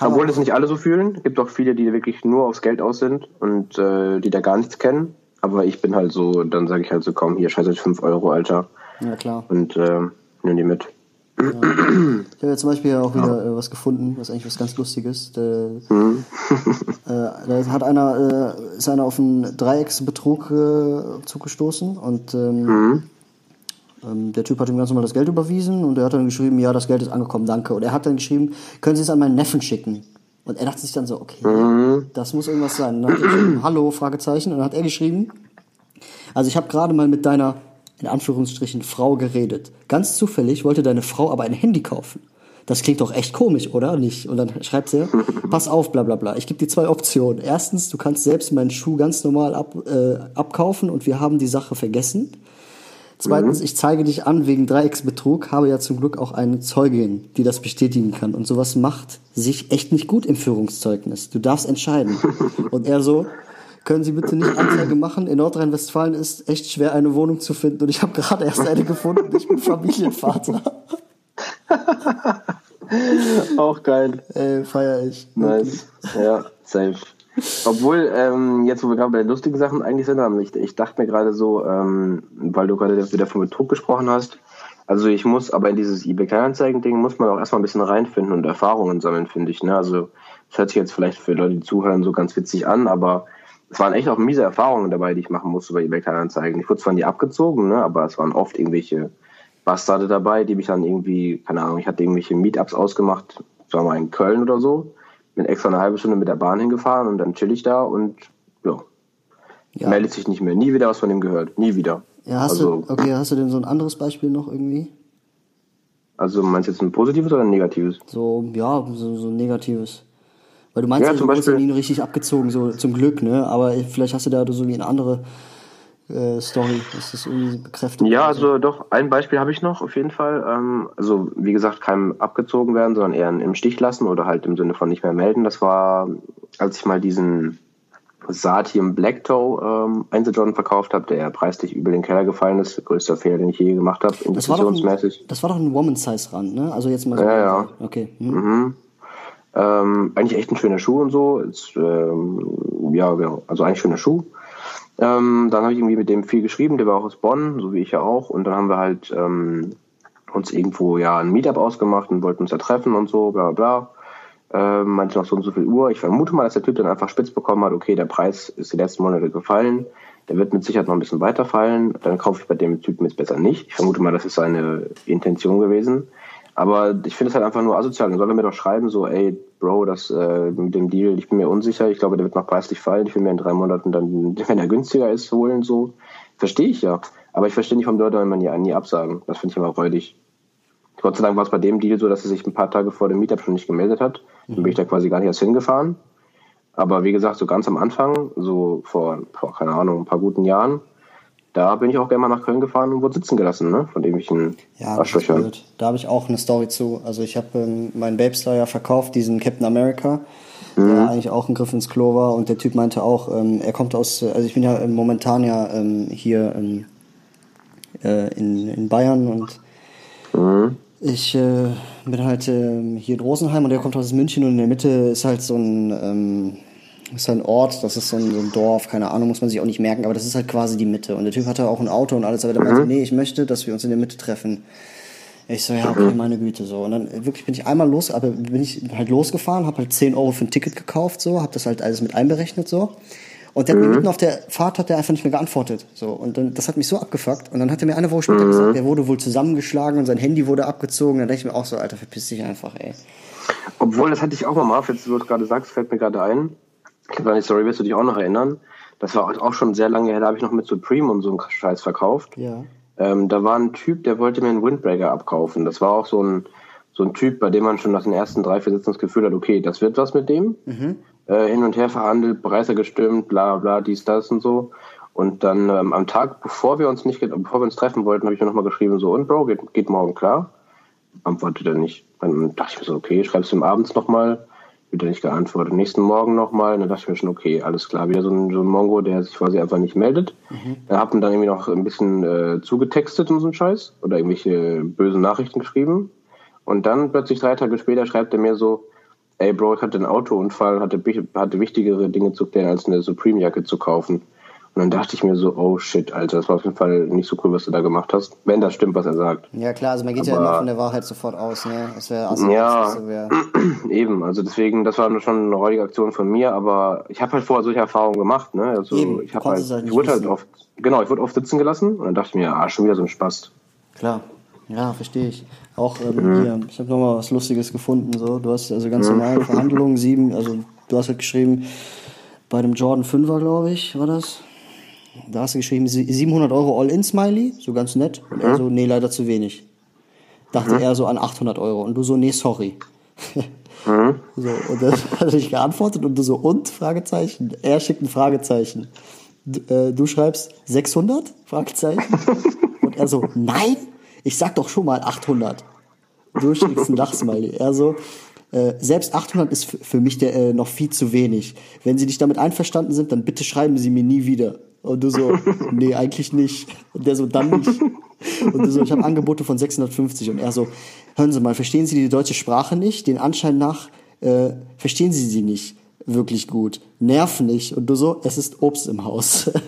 Obwohl das nicht alle so fühlen. Es gibt auch viele, die wirklich nur aufs Geld aus sind und äh, die da gar nichts kennen. Aber ich bin halt so, dann sage ich halt so, komm, hier scheiße 5 Euro, Alter. Ja, klar. Und äh, nimm die mit. Ja. Ich habe ja zum Beispiel auch wieder ja. äh, was gefunden, was eigentlich was ganz Lustiges. Der, mhm. äh, da hat einer, äh, ist einer auf einen Dreiecksbetrug äh, zugestoßen und ähm, mhm. Ähm, der Typ hat ihm ganz normal das Geld überwiesen und er hat dann geschrieben, ja, das Geld ist angekommen, danke. Und er hat dann geschrieben, können Sie es an meinen Neffen schicken? Und er dachte sich dann so, okay, mhm. das muss irgendwas sein. Und dann hat er geschrieben, hallo, Fragezeichen. Und dann hat er geschrieben, also ich habe gerade mal mit deiner, in Anführungsstrichen, Frau geredet. Ganz zufällig wollte deine Frau aber ein Handy kaufen. Das klingt doch echt komisch, oder? Nicht? Und dann schreibt sie, pass auf, bla bla bla. Ich gebe dir zwei Optionen. Erstens, du kannst selbst meinen Schuh ganz normal ab, äh, abkaufen und wir haben die Sache vergessen. Zweitens, mhm. ich zeige dich an wegen Dreiecksbetrug, habe ja zum Glück auch eine Zeugin, die das bestätigen kann. Und sowas macht sich echt nicht gut im Führungszeugnis. Du darfst entscheiden. Und er so, können Sie bitte nicht Anzeige machen? In Nordrhein-Westfalen ist echt schwer, eine Wohnung zu finden. Und ich habe gerade erst eine gefunden. Ich bin Familienvater. auch geil. Ey, feier ich. Nice. Ja, safe. Obwohl, ähm, jetzt wo wir gerade bei den lustigen Sachen eigentlich sind, ich, ich dachte mir gerade so, ähm, weil du gerade wieder von Betrug gesprochen hast, also ich muss, aber in dieses eBay Kleinanzeigen-Ding muss man auch erstmal ein bisschen reinfinden und Erfahrungen sammeln, finde ich. Ne? Also das hört sich jetzt vielleicht für Leute, die zuhören, so ganz witzig an, aber es waren echt auch miese Erfahrungen dabei, die ich machen musste bei eBay Kleinanzeigen. Ich wurde zwar nie abgezogen, ne? aber es waren oft irgendwelche Bastarde dabei, die mich dann irgendwie, keine Ahnung, ich hatte irgendwelche Meetups ausgemacht, sagen wir mal in Köln oder so bin extra eine halbe Stunde mit der Bahn hingefahren und dann chill ich da und ja, ja. meldet sich nicht mehr. Nie wieder was von dem gehört. Nie wieder. Ja, hast also, du, okay, hast du denn so ein anderes Beispiel noch irgendwie? Also meinst du jetzt ein positives oder ein negatives? So, ja, so, so ein negatives. Weil du meinst, ja, du hast ja nie richtig abgezogen, so zum Glück, ne? Aber vielleicht hast du da so wie eine andere äh, Story. Ist das irgendwie bekräftigt? Ja, also doch, ein Beispiel habe ich noch auf jeden Fall. Ähm, also wie gesagt, keinem abgezogen werden, sondern eher im Stich lassen oder halt im Sinne von nicht mehr melden. Das war, als ich mal diesen Satium Black Toe ähm, Einzeljordan verkauft habe, der preislich über den Keller gefallen ist. Der größte Fehler, den ich je gemacht habe, investitionsmäßig. Das war doch ein, Woman-Size-Rand, ne? Also jetzt mal so. Ja, ja. Okay. Mhm. Mhm. Ähm, eigentlich echt ein schöner Schuh und so. Ist, ähm, ja. Also eigentlich schöner Schuh. Ähm, dann habe ich irgendwie mit dem viel geschrieben, der war auch aus Bonn, so wie ich ja auch. Und dann haben wir halt ähm, uns irgendwo ja ein Meetup ausgemacht und wollten uns da treffen und so, bla bla. Ähm, meinte noch so und so viel Uhr. Ich vermute mal, dass der Typ dann einfach spitz bekommen hat, okay, der Preis ist die letzten Monate gefallen, der wird mit Sicherheit noch ein bisschen weiterfallen, dann kaufe ich bei dem Typen jetzt besser nicht. Ich vermute mal, das ist seine Intention gewesen. Aber ich finde es halt einfach nur asozial. Dann soll er mir doch schreiben, so, ey, Bro, das äh, mit dem Deal, ich bin mir unsicher, ich glaube, der wird noch preislich fallen, ich will mir in drei Monaten dann, wenn er günstiger ist, holen, so. Verstehe ich ja. Aber ich verstehe nicht, warum Leute immer nie, nie absagen. Das finde ich immer räudig. Gott sei Dank war es bei dem Deal so, dass er sich ein paar Tage vor dem Meetup schon nicht gemeldet hat. Dann bin ich da quasi gar nicht erst hingefahren. Aber wie gesagt, so ganz am Anfang, so vor, vor keine Ahnung, ein paar guten Jahren, da bin ich auch gerne mal nach Köln gefahren und wurde sitzen gelassen, ne? Von irgendwelchen ja, Arschlöchern. Da habe ich auch eine Story zu. Also ich habe ähm, meinen Babestar ja verkauft, diesen Captain America, mhm. der eigentlich auch ein Griff ins Klo war. Und der Typ meinte auch, ähm, er kommt aus, also ich bin ja momentan ja ähm, hier ähm, äh, in, in Bayern und mhm. ich äh, bin halt äh, hier in Rosenheim und der kommt aus München und in der Mitte ist halt so ein ähm, das ist ein Ort, das ist so ein, so ein, Dorf, keine Ahnung, muss man sich auch nicht merken, aber das ist halt quasi die Mitte. Und der Typ hatte auch ein Auto und alles, aber der mhm. meinte, nee, ich möchte, dass wir uns in der Mitte treffen. Ich so, ja, okay, mhm. meine Güte, so. Und dann wirklich bin ich einmal los, aber bin ich halt losgefahren, habe halt 10 Euro für ein Ticket gekauft, so, habe das halt alles mit einberechnet, so. Und der hat mir mhm. mitten auf der Fahrt hat der einfach nicht mehr geantwortet, so. Und dann, das hat mich so abgefuckt. Und dann hat er mir eine Woche später mhm. gesagt, der wurde wohl zusammengeschlagen und sein Handy wurde abgezogen. Dann dachte ich mir auch so, Alter, verpiss dich einfach, ey. Obwohl, das hatte ich auch mal jetzt, du gerade sagst, fällt mir gerade ein ich habe eine Story, wirst du dich auch noch erinnern? Das war auch schon sehr lange her, da habe ich noch mit Supreme und so einen Scheiß verkauft. Ja. Ähm, da war ein Typ, der wollte mir einen Windbreaker abkaufen. Das war auch so ein, so ein Typ, bei dem man schon nach den ersten drei, vier Sitzen das Gefühl hat, okay, das wird was mit dem. Mhm. Äh, hin und her verhandelt, Preise gestimmt, bla bla, dies, das und so. Und dann ähm, am Tag, bevor wir uns nicht, bevor wir uns treffen wollten, habe ich mir nochmal geschrieben, so, und Bro, geht, geht morgen klar? Antwortet er nicht. Dann dachte ich mir so, okay, schreibst du ihm abends nochmal wieder nicht geantwortet. Nächsten Morgen nochmal, dann dachte ich mir schon, okay, alles klar, wieder so ein, so ein Mongo, der sich quasi einfach nicht meldet. Mhm. Dann hab ihn dann irgendwie noch ein bisschen äh, zugetextet und so ein Scheiß oder irgendwelche bösen Nachrichten geschrieben. Und dann plötzlich drei Tage später schreibt er mir so, ey Bro, ich hatte einen Autounfall, hatte, hatte wichtigere Dinge zu klären, als eine Supreme-Jacke zu kaufen. Und dann dachte ich mir so, oh shit, Alter, das war auf jeden Fall nicht so cool, was du da gemacht hast, wenn das stimmt, was er sagt. Ja klar, also man geht Aber, ja immer von der Wahrheit sofort aus, ne? Das wäre also Ja, wär. eben, also deswegen, das war schon eine räudige Aktion von mir, aber ich habe halt vorher solche Erfahrungen gemacht, ne? Also eben, ich habe halt, halt ich wurde halt oft, genau, ich wurde oft sitzen gelassen und dann dachte ich mir, ah, schon wieder so ein Spaß. Klar. Ja, verstehe ich. Auch ähm, mhm. hier, ich habe nochmal was Lustiges gefunden. So, du hast also ganz mhm. normale Verhandlungen, sieben, also du hast halt geschrieben, bei dem Jordan 5er, glaube ich, war das. Da hast du geschrieben, 700 Euro All-In-Smiley, so ganz nett. Und er so, nee, leider zu wenig. Dachte mhm. er so an 800 Euro. Und du so, nee, sorry. Mhm. So, und dann hat er dich geantwortet und du so, und? Fragezeichen. Er schickt ein Fragezeichen. Du, äh, du schreibst 600? Fragezeichen. Und er so, nein, ich sag doch schon mal 800. Du schickst ein Lachsmiley. Er so, äh, selbst 800 ist für mich der, äh, noch viel zu wenig. Wenn Sie nicht damit einverstanden sind, dann bitte schreiben Sie mir nie wieder. Und du so, nee, eigentlich nicht. Und der so, dann nicht. Und du so, ich habe Angebote von 650. Und er so, hören Sie mal, verstehen Sie die deutsche Sprache nicht? Den Anschein nach äh, verstehen Sie sie nicht wirklich gut. Nerv nicht. Und du so, es ist Obst im Haus.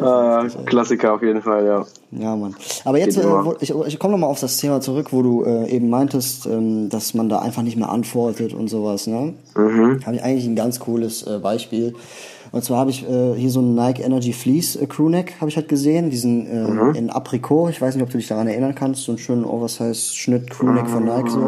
ah, Klassiker auf jeden Fall, ja. Ja, Mann. Aber jetzt, äh, ich, ich komme nochmal auf das Thema zurück, wo du äh, eben meintest, ähm, dass man da einfach nicht mehr antwortet und sowas. Ne? Mhm. Habe ich eigentlich ein ganz cooles äh, Beispiel. Und zwar habe ich äh, hier so einen Nike Energy Fleece äh, Crewneck, habe ich halt gesehen, diesen äh, mhm. in Apricot. Ich weiß nicht, ob du dich daran erinnern kannst, so einen schönen Oversize Schnitt Crewneck von Nike so.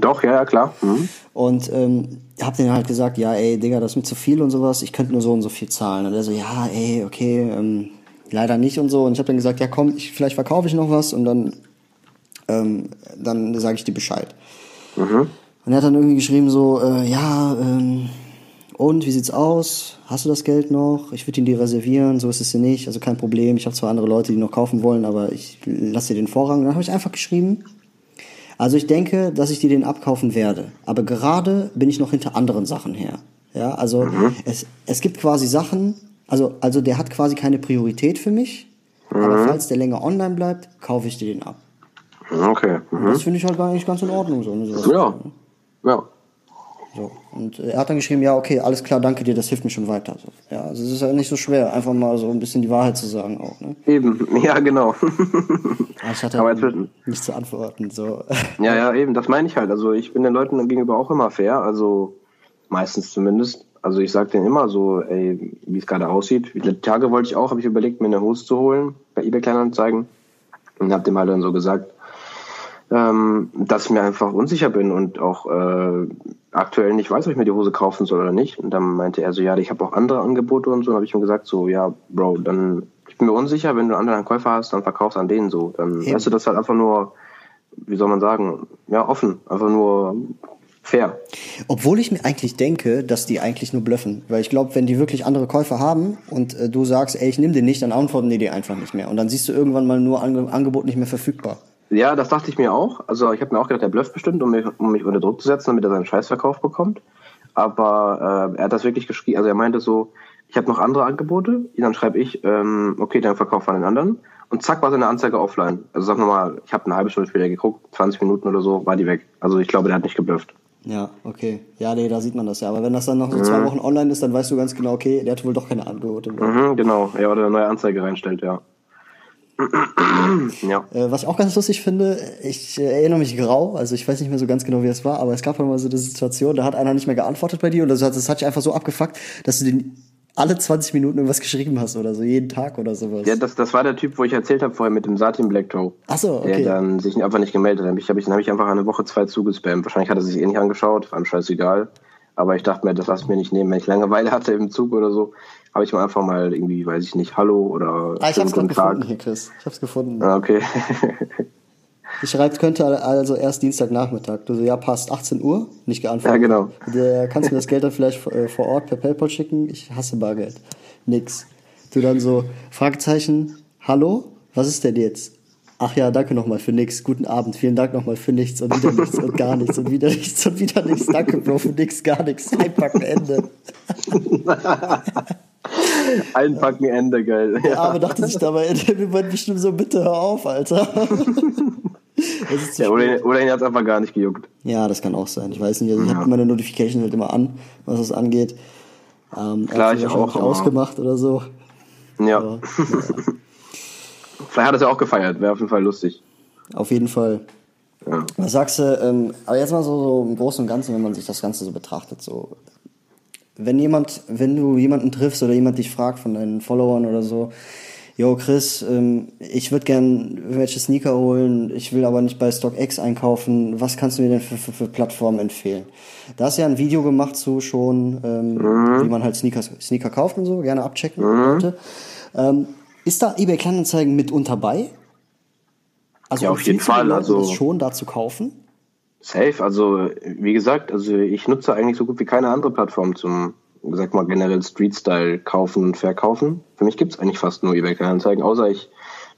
Doch, ja, ja klar. Mhm. Und ähm, hab denen halt gesagt, ja, ey, Digga, das ist mir zu viel und sowas, ich könnte nur so und so viel zahlen. Und er so, ja, ey, okay, ähm, leider nicht und so. Und ich habe dann gesagt, ja komm, ich, vielleicht verkaufe ich noch was und dann, ähm, dann sage ich dir Bescheid. Mhm. Und er hat dann irgendwie geschrieben so, äh, ja, ähm, und wie sieht's aus? Hast du das Geld noch? Ich würde ihn dir reservieren, so ist es ja nicht, also kein Problem. Ich habe zwar andere Leute, die noch kaufen wollen, aber ich lasse dir den Vorrang. Und dann habe ich einfach geschrieben, also ich denke, dass ich dir den abkaufen werde. Aber gerade bin ich noch hinter anderen Sachen her. Ja, also mhm. es, es gibt quasi Sachen, also, also der hat quasi keine Priorität für mich. Mhm. Aber falls der länger online bleibt, kaufe ich dir den ab. Okay. Mhm. Das finde ich halt eigentlich ganz in Ordnung. So, ne, ja. Ja. So. Und er hat dann geschrieben, ja, okay, alles klar, danke dir, das hilft mir schon weiter. So. Ja, also es ist halt nicht so schwer, einfach mal so ein bisschen die Wahrheit zu sagen auch. Ne? Eben, ja, genau. ich hatte Aber jetzt nicht zu antworten. So. Ja, ja, eben, das meine ich halt. Also ich bin den Leuten gegenüber auch immer fair, also meistens zumindest. Also ich sage denen immer so, ey, wie es gerade aussieht. Die Tage wollte ich auch, habe ich überlegt, mir eine Hose zu holen bei eBay Kleinanzeigen und habe dem halt dann so gesagt, ähm, dass ich mir einfach unsicher bin und auch äh, aktuell nicht weiß, ob ich mir die Hose kaufen soll oder nicht. Und dann meinte er so, ja, ich habe auch andere Angebote und so. Und habe ich ihm gesagt, so, ja, Bro, dann ich bin mir unsicher, wenn du einen anderen Käufer hast, dann verkaufst an denen so. Dann Eben. weißt du das halt einfach nur, wie soll man sagen, ja, offen. Einfach nur fair. Obwohl ich mir eigentlich denke, dass die eigentlich nur blöffen. Weil ich glaube, wenn die wirklich andere Käufer haben und äh, du sagst, ey, ich nehme den nicht, dann antworten die dir einfach nicht mehr. Und dann siehst du irgendwann mal nur Ange Angebot nicht mehr verfügbar. Ja, das dachte ich mir auch. Also ich habe mir auch gedacht, der blufft bestimmt, um mich, um mich unter Druck zu setzen, damit er seinen Scheißverkauf bekommt. Aber äh, er hat das wirklich geschrieben. Also er meinte so, ich habe noch andere Angebote. Dann schreibe ich, ähm, okay, dann verkauf an den anderen. Und zack war seine Anzeige offline. Also sagen wir mal, ich habe eine halbe Stunde später geguckt, 20 Minuten oder so, war die weg. Also ich glaube, der hat nicht geblufft. Ja, okay. Ja, nee, da sieht man das ja. Aber wenn das dann noch so mhm. zwei Wochen online ist, dann weißt du ganz genau, okay, der hat wohl doch keine Angebote mehr. Mhm, genau, ja, oder eine neue Anzeige reinstellt, ja. ja. Äh, was ich auch ganz lustig finde, ich äh, erinnere mich grau, also ich weiß nicht mehr so ganz genau, wie es war, aber es gab mal so eine Situation, da hat einer nicht mehr geantwortet bei dir und das hat, das hat dich einfach so abgefuckt, dass du den alle 20 Minuten irgendwas geschrieben hast oder so, jeden Tag oder sowas. Ja, das, das war der Typ, wo ich erzählt habe vorher mit dem Satin Black Toe. Ach so, okay. Der dann sich einfach nicht gemeldet hat. Ich habe ich, hab ich einfach eine Woche, zwei zugespammt. Wahrscheinlich hat er sich eh nicht angeschaut, war ihm scheißegal. Aber ich dachte mir, das lasse ich mir nicht nehmen. Wenn ich Langeweile hatte im Zug oder so, habe ich mir einfach mal irgendwie, weiß ich nicht, Hallo oder. Ah, ich hab's gerade gefunden hier, Chris. Ich hab's gefunden. Ah, okay. Ich schreibe, könnte also erst Dienstagnachmittag. Du so, ja, passt, 18 Uhr, nicht geantwortet. Ja, genau. Der, kannst du mir das Geld dann vielleicht äh, vor Ort per PayPal schicken? Ich hasse Bargeld. Nix. Du dann so, Fragezeichen, hallo, was ist denn jetzt? Ach ja, danke nochmal für nix. Guten Abend. Vielen Dank nochmal für nichts und wieder nichts und gar nichts und wieder nichts und wieder nichts. Danke, Bro, für nix, gar nichts. Einpacken, Ende. Einpacken, Ende, geil. Der Arme dachte sich dabei, wir wollen bestimmt so, bitte hör auf, Alter. ja, oder, oder ihn hat es einfach gar nicht gejuckt. Ja, das kann auch sein. Ich weiß nicht, also ich ja. habe meine Notification halt immer an, was das angeht. Ähm, Klar, ich auch. ausgemacht oder so. Ja. Aber, ja. Vielleicht hat er es ja auch gefeiert, wäre auf jeden Fall lustig. Auf jeden Fall. Ja. Was sagst du, ähm, aber jetzt mal so, so im Großen und Ganzen, wenn man sich das Ganze so betrachtet, so, wenn jemand, wenn du jemanden triffst oder jemand dich fragt von deinen Followern oder so, yo Chris, ähm, ich würde gern welche Sneaker holen, ich will aber nicht bei StockX einkaufen, was kannst du mir denn für, für, für Plattformen empfehlen? Da hast du ja ein Video gemacht zu schon, ähm, mhm. wie man halt Sneaker, Sneaker kauft und so, gerne abchecken, mhm. Leute. Ähm, ist da eBay Kleinanzeigen mit unterbei? Also ja, auf jeden Fall. Also schon da zu kaufen? Safe. Also wie gesagt, also ich nutze eigentlich so gut wie keine andere Plattform zum, sag mal generell Street Style kaufen und verkaufen. Für mich gibt's eigentlich fast nur eBay Kleinanzeigen, außer ich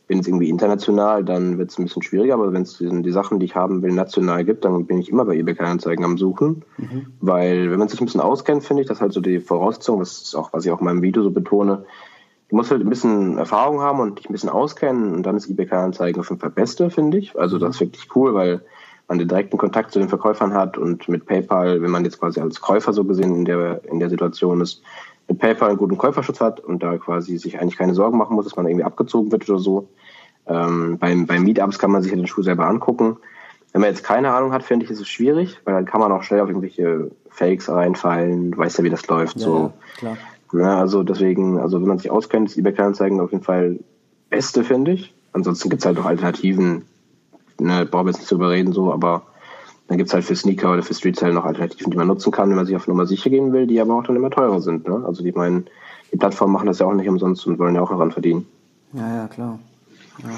bin jetzt irgendwie international, dann wird's ein bisschen schwieriger. Aber wenn es die Sachen, die ich haben will, national gibt, dann bin ich immer bei eBay Kleinanzeigen am Suchen, mhm. weil wenn man sich ein bisschen auskennt, finde ich, das halt so die Voraussetzung, das ist auch was ich auch in meinem Video so betone du musst halt ein bisschen Erfahrung haben und dich ein bisschen auskennen und dann ist eBay Kleinanzeigen auf jeden Fall beste, finde ich. Also das ist wirklich cool, weil man den direkten Kontakt zu den Verkäufern hat und mit PayPal, wenn man jetzt quasi als Käufer so gesehen in der, in der Situation ist, mit PayPal einen guten Käuferschutz hat und da quasi sich eigentlich keine Sorgen machen muss, dass man irgendwie abgezogen wird oder so. Ähm, beim, beim Meetups kann man sich ja den Schuh selber angucken. Wenn man jetzt keine Ahnung hat, finde ich, ist es schwierig, weil dann kann man auch schnell auf irgendwelche Fakes reinfallen, du weißt ja, wie das läuft. Ja, so. Klar. Ja, also deswegen, also wenn man sich auskennt, ist eBay Kleinanzeigen auf jeden Fall beste, finde ich. Ansonsten gibt's halt auch Alternativen. Ne, brauchen wir jetzt nicht drüber reden, so, aber dann gibt's halt für Sneaker oder für Street Style noch Alternativen, die man nutzen kann, wenn man sich auf Nummer sicher gehen will, die aber auch dann immer teurer sind. Ne? Also die meinen, die Plattformen machen das ja auch nicht umsonst und wollen ja auch daran verdienen. Ja, ja, klar. Ja.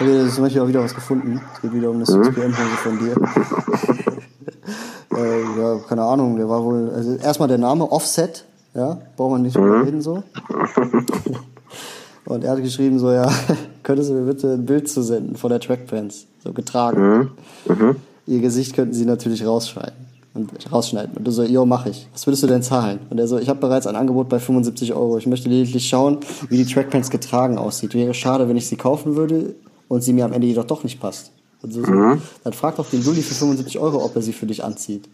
Ich habe zum Beispiel auch wieder was gefunden. Es geht wieder um das mhm. PM-Hose von dir. äh, ja, keine Ahnung, der war wohl, also erstmal der Name Offset, ja, braucht man nicht mhm. reden so. Und er hat geschrieben so, ja, könntest du mir bitte ein Bild zu senden von der Trackpants, so getragen. Mhm. Mhm. Ihr Gesicht könnten sie natürlich rausschneiden. Und rausschneiden. Und du so, jo, mach ich. Was würdest du denn zahlen? Und er so, ich habe bereits ein Angebot bei 75 Euro. Ich möchte lediglich schauen, wie die Trackpants getragen aussieht. Wäre schade, wenn ich sie kaufen würde und sie mir am Ende jedoch doch nicht passt. Und so, so. Mhm. Dann frag doch den Juli für 75 Euro, ob er sie für dich anzieht.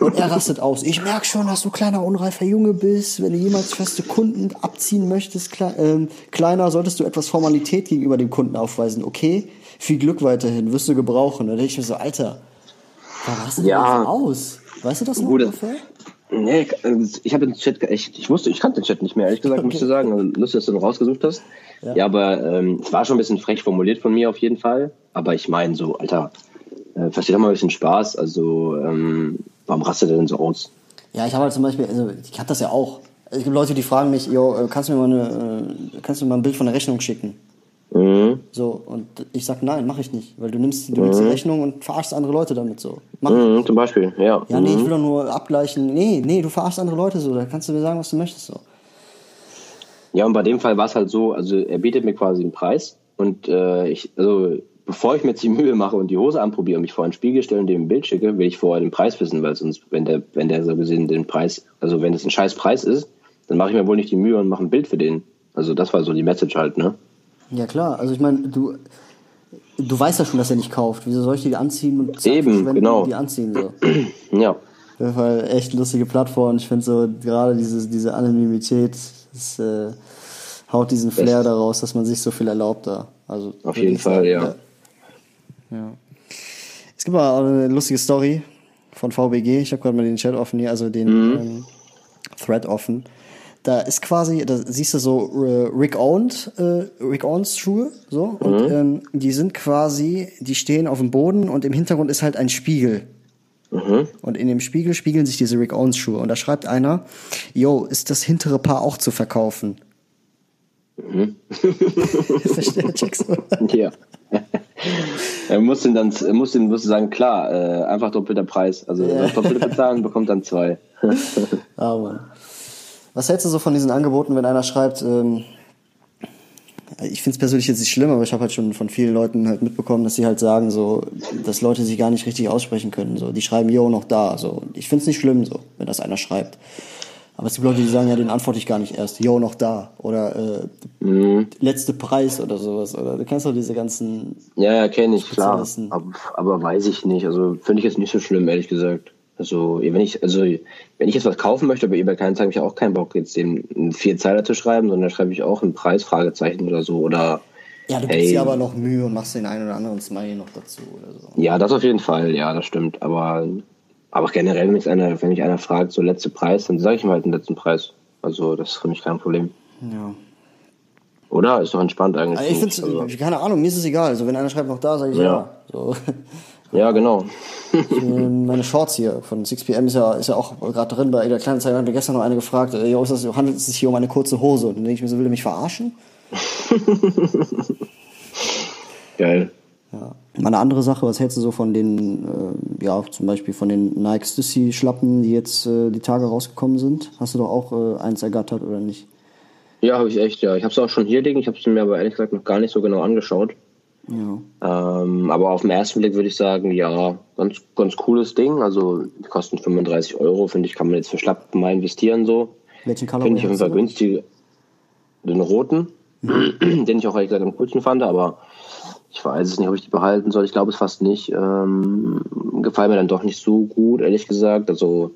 Und er rastet aus. Ich merke schon, dass du kleiner, unreifer Junge bist. Wenn du jemals feste Kunden abziehen möchtest, kle ähm, kleiner, solltest du etwas Formalität gegenüber dem Kunden aufweisen. Okay, viel Glück weiterhin, wirst du gebrauchen. Da denke ich mir so, Alter, da rastet ja. du aus. Weißt du das noch Gute. ungefähr? Nee, ich habe den Chat echt, ich wusste, ich kannte den Chat nicht mehr, ehrlich gesagt, okay. muss ich sagen. Also, lustig, dass du ihn rausgesucht hast. Ja, ja aber ähm, es war schon ein bisschen frech formuliert von mir auf jeden Fall. Aber ich meine so, Alter, äh, versteht doch mal ein bisschen Spaß. Also, ähm, warum rastet er denn so aus? Ja, ich habe halt zum Beispiel, also ich habe das ja auch. Es gibt Leute, die fragen mich, yo, äh, kannst du mir mal eine, äh, kannst du mir mal ein Bild von der Rechnung schicken? Mhm. So, und ich sag, nein, mache ich nicht, weil du nimmst, du nimmst die mhm. Rechnung und verarschst andere Leute damit so. Mach mhm, zum Beispiel, ja. Ja, nee, ich mhm. will doch nur abgleichen. Nee, nee, du verarschst andere Leute so, da kannst du mir sagen, was du möchtest so. Ja, und bei dem Fall war es halt so, also er bietet mir quasi einen Preis und äh, ich, also bevor ich mir jetzt die Mühe mache und die Hose anprobiere und mich vor einen Spiegel stelle und dem ein Bild schicke, will ich vorher den Preis wissen, weil sonst, wenn der, wenn der so gesehen den Preis, also wenn es ein scheiß Preis ist, dann mache ich mir wohl nicht die Mühe und mache ein Bild für den. Also das war so die Message halt, ne? Ja klar, also ich meine, du, du weißt ja schon, dass er nicht kauft. Wieso soll ich die anziehen und zack, Eben, genau. die anziehen so? ja. Das war echt lustige Plattform. Ich finde so gerade diese, diese Anonymität, das äh, haut diesen Flair Best. daraus, dass man sich so viel erlaubt da. Also auf jeden Fall, sagen, ja. Ja. Es gibt mal eine lustige Story von VBG. Ich habe gerade mal den Chat offen hier, also den mhm. ähm, Thread offen. Da ist quasi, da siehst du so äh, Rick Owens, äh, Rick Owens Schuhe, so und mhm. ähm, die sind quasi, die stehen auf dem Boden und im Hintergrund ist halt ein Spiegel. Mhm. Und in dem Spiegel spiegeln sich diese Rick Owens Schuhe und da schreibt einer, yo, ist das hintere Paar auch zu verkaufen? Mhm. Verstehe, checkst du? Ja. Er muss ihm dann, muss ihm muss sagen, klar, äh, einfach doppelter Preis. Also doppelte bezahlen, bekommt dann zwei. ah, Mann. Was hältst du so von diesen Angeboten, wenn einer schreibt, ähm, ich finde es persönlich jetzt nicht schlimm, aber ich habe halt schon von vielen Leuten halt mitbekommen, dass sie halt sagen, so, dass Leute sich gar nicht richtig aussprechen können. So, die schreiben yo noch da. So, ich finde es nicht schlimm, so, wenn das einer schreibt. Aber es gibt Leute, die sagen, ja, den antworte ich gar nicht erst. Yo, noch da. Oder äh, mhm. letzte Preis oder sowas. Oder du kennst doch diese ganzen. Ja, ja, kenne ich, klar. Aber, aber weiß ich nicht. Also finde ich jetzt nicht so schlimm, ehrlich gesagt. Also, wenn ich, also, wenn ich jetzt was kaufen möchte, aber eBay keinen, habe ich auch keinen Bock, jetzt den einen Vierzeiler zu schreiben, sondern schreibe ich auch einen Preis, Fragezeichen oder so, oder. Ja, du hey, gibst dir aber noch Mühe und machst den einen oder anderen Smiley noch dazu oder so. Ja, das auf jeden Fall, ja, das stimmt. Aber, aber generell, wenn mich einer, wenn mich einer fragt, so letzte Preis, dann sage ich ihm halt den letzten Preis. Also, das ist für mich kein Problem. Ja. Oder? Ist doch entspannt eigentlich. Also ich finde also. keine Ahnung, mir ist es egal. Also, wenn einer schreibt noch da, sage ich ja. ja. So. Ja, genau. Meine Shorts hier von 6pm ist ja, ist ja auch gerade drin. Bei der kleinen Zeit hat mir gestern noch eine gefragt, äh, ist das, handelt es sich hier um eine kurze Hose? Und dann denke ich mir so, will er mich verarschen? Geil. Ja. Mal eine andere Sache, was hältst du so von den, äh, ja, zum Beispiel von den Nike Stussy Schlappen, die jetzt äh, die Tage rausgekommen sind? Hast du doch auch äh, eins ergattert oder nicht? Ja, habe ich echt, ja. Ich habe es auch schon hier liegen, ich habe es mir aber ehrlich gesagt noch gar nicht so genau angeschaut. Ja. Ähm, aber auf den ersten Blick würde ich sagen, ja, ganz, ganz cooles Ding. Also die kosten 35 Euro, finde ich, kann man jetzt für Schlappen mal investieren so. Welchen Color Finde ich auf jeden Fall günstig. Den roten, mhm. den ich auch ehrlich gesagt am coolsten fand, aber ich weiß es nicht, ob ich die behalten soll. Ich glaube es fast nicht. Ähm, gefallen mir dann doch nicht so gut, ehrlich gesagt. Also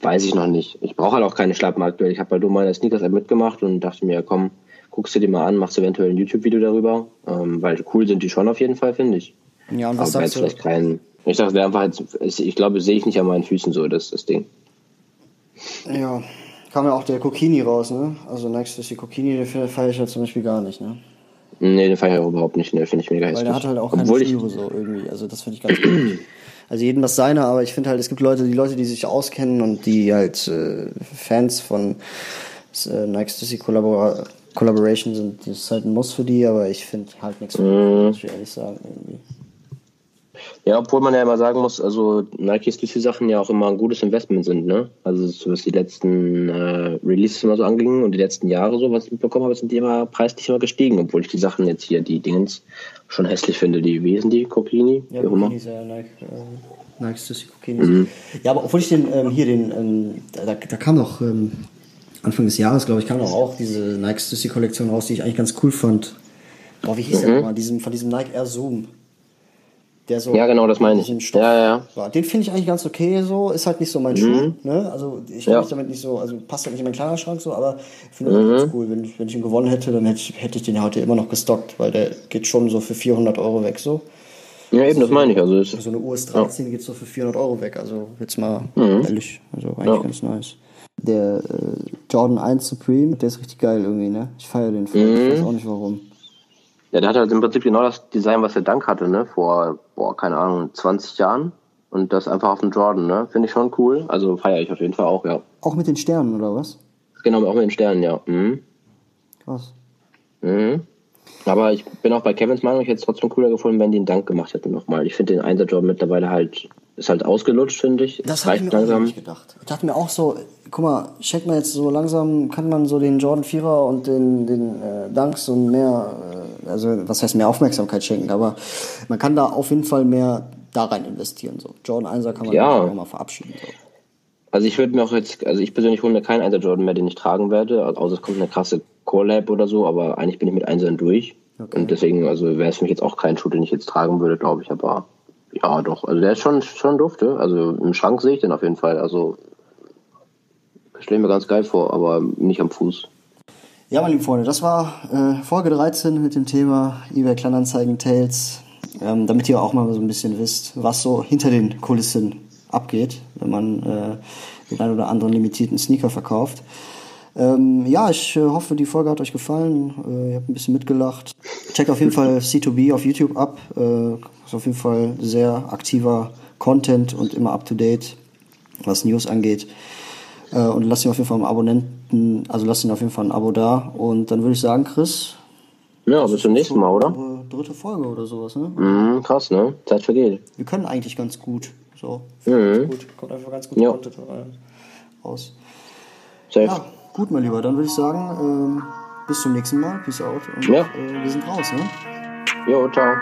weiß ich noch nicht. Ich brauche halt auch keine Schlappen aktuell. Ich habe bei halt meiner Sneakers-App mitgemacht und dachte mir, komm, guckst du dir mal an, machst eventuell ein YouTube-Video darüber, ähm, weil cool sind die schon auf jeden Fall, finde ich. Ja, und was Aber sagst du? Vielleicht kein, ich dachte, einfach jetzt, ich glaube, sehe ich nicht an meinen Füßen so, das, das Ding. Ja, kam ja auch der Kokini raus, ne? Also ist die Kokini, den feiere ich ja zum Beispiel gar nicht, ne? Nee, den feiere ich überhaupt nicht, ne, finde ich mega hässlich. Weil der hat halt auch keine Obwohl so irgendwie, also das finde ich ganz gut. Also jedem das seine, aber ich finde halt, es gibt Leute, die Leute, die sich auskennen und die halt äh, Fans von äh, Nike Stussy Kollabor Collaboration sind, das ist halt ein Muss für die, aber ich finde halt nichts, mm. muss ich ehrlich sagen, irgendwie. Ja, obwohl man ja immer sagen muss, also Nikes durch die Sachen ja auch immer ein gutes Investment sind, ne? Also so was die letzten äh, Releases immer so angingen und die letzten Jahre so, was ich mitbekommen habe, sind die immer preislich immer gestiegen, obwohl ich die Sachen jetzt hier, die Dingens, schon hässlich finde. Die, wie sind die? Kokini? Ja, Kokini ist ja Nike, äh, Nike Stussy Kokini. Mhm. Ja, aber obwohl ich den ähm, hier den, ähm, da, da kam doch ähm, Anfang des Jahres, glaube ich, kam doch auch diese Nike Stussy Kollektion raus, die ich eigentlich ganz cool fand. Boah, wie hieß mhm. der nochmal? Diesem, von diesem Nike Air Zoom. Der so ja, genau, das meine ich. Stoff ja, ja. War. Den finde ich eigentlich ganz okay so. Ist halt nicht so mein mhm. Schuh. Ne? Also ich habe mich damit nicht so, also passt halt nicht in meinen Kleiderschrank so, aber ich finde mhm. ganz cool. Wenn ich, wenn ich ihn gewonnen hätte, dann hätte ich, hätte ich den heute immer noch gestockt, weil der geht schon so für 400 Euro weg so. Ja, eben, das meine ich. Also so eine US 13 ja. geht so für 400 Euro weg. Also jetzt mal mhm. ehrlich. Also eigentlich ja. ganz nice. Der äh, Jordan 1 Supreme, der ist richtig geil irgendwie, ne? Ich feiere den voll. Mhm. Ich weiß auch nicht warum. Ja, der hat halt im Prinzip genau das Design, was der Dank hatte, ne? Vor, boah, keine Ahnung, 20 Jahren. Und das einfach auf dem Jordan, ne? Finde ich schon cool. Also feiere ich auf jeden Fall auch, ja. Auch mit den Sternen, oder was? Genau, auch mit den Sternen, ja. Mhm. Krass. Mhm. Aber ich bin auch bei Kevins Meinung, ich hätte es trotzdem cooler gefunden, wenn die einen Dank gemacht hätten nochmal. Ich finde den Einserjob mittlerweile halt, ist halt ausgelutscht, finde ich. Das habe ich mir langsam. nicht gedacht. Ich dachte mir auch so, guck mal, schenkt man jetzt so langsam, kann man so den Jordan Vierer und den, den äh, Danks und mehr, äh, also was heißt mehr Aufmerksamkeit schenken, aber man kann da auf jeden Fall mehr da rein investieren. So. Jordan 1er kann man ja. auch mal verabschieden. So. Also ich würde mir auch jetzt, also ich persönlich hole mir keinen 1er Jordan mehr, den ich tragen werde, außer es kommt eine krasse Core-Lab oder so, aber eigentlich bin ich mit Einsern durch. Okay. Und deswegen, also wäre es für mich jetzt auch kein Schuh, den ich jetzt tragen würde, glaube ich, aber ja, doch. Also der ist schon, schon dufte. Also im Schrank sehe ich den auf jeden Fall. Also stelle mir ganz geil vor, aber nicht am Fuß. Ja, meine lieben Freunde, das war äh, Folge 13 mit dem Thema eBay Kleinanzeigen Tales. Ähm, damit ihr auch mal so ein bisschen wisst, was so hinter den Kulissen abgeht, wenn man äh, den einen oder anderen limitierten Sneaker verkauft. Ähm, ja, ich äh, hoffe, die Folge hat euch gefallen. Äh, ihr habt ein bisschen mitgelacht. Checkt auf jeden Fall C2B auf YouTube ab. Äh, ist auf jeden Fall sehr aktiver Content und immer up to date, was News angeht. Äh, und lasst ihn auf jeden Fall einen Abonnenten, also lasst ihn auf jeden Fall ein Abo da. Und dann würde ich sagen, Chris. Ja, bis zum nächsten Mal, oder? Dritte Folge oder sowas, ne? Mhm, krass, ne? Zeit vergeht. Wir können eigentlich ganz gut. So. Mhm. Gut. Kommt einfach ganz gut ja. Content raus. Safe. Ja. Gut, mein Lieber, dann würde ich sagen, ähm, bis zum nächsten Mal. Peace out. Und ja. äh, wir sind raus, ne? Jo, ciao.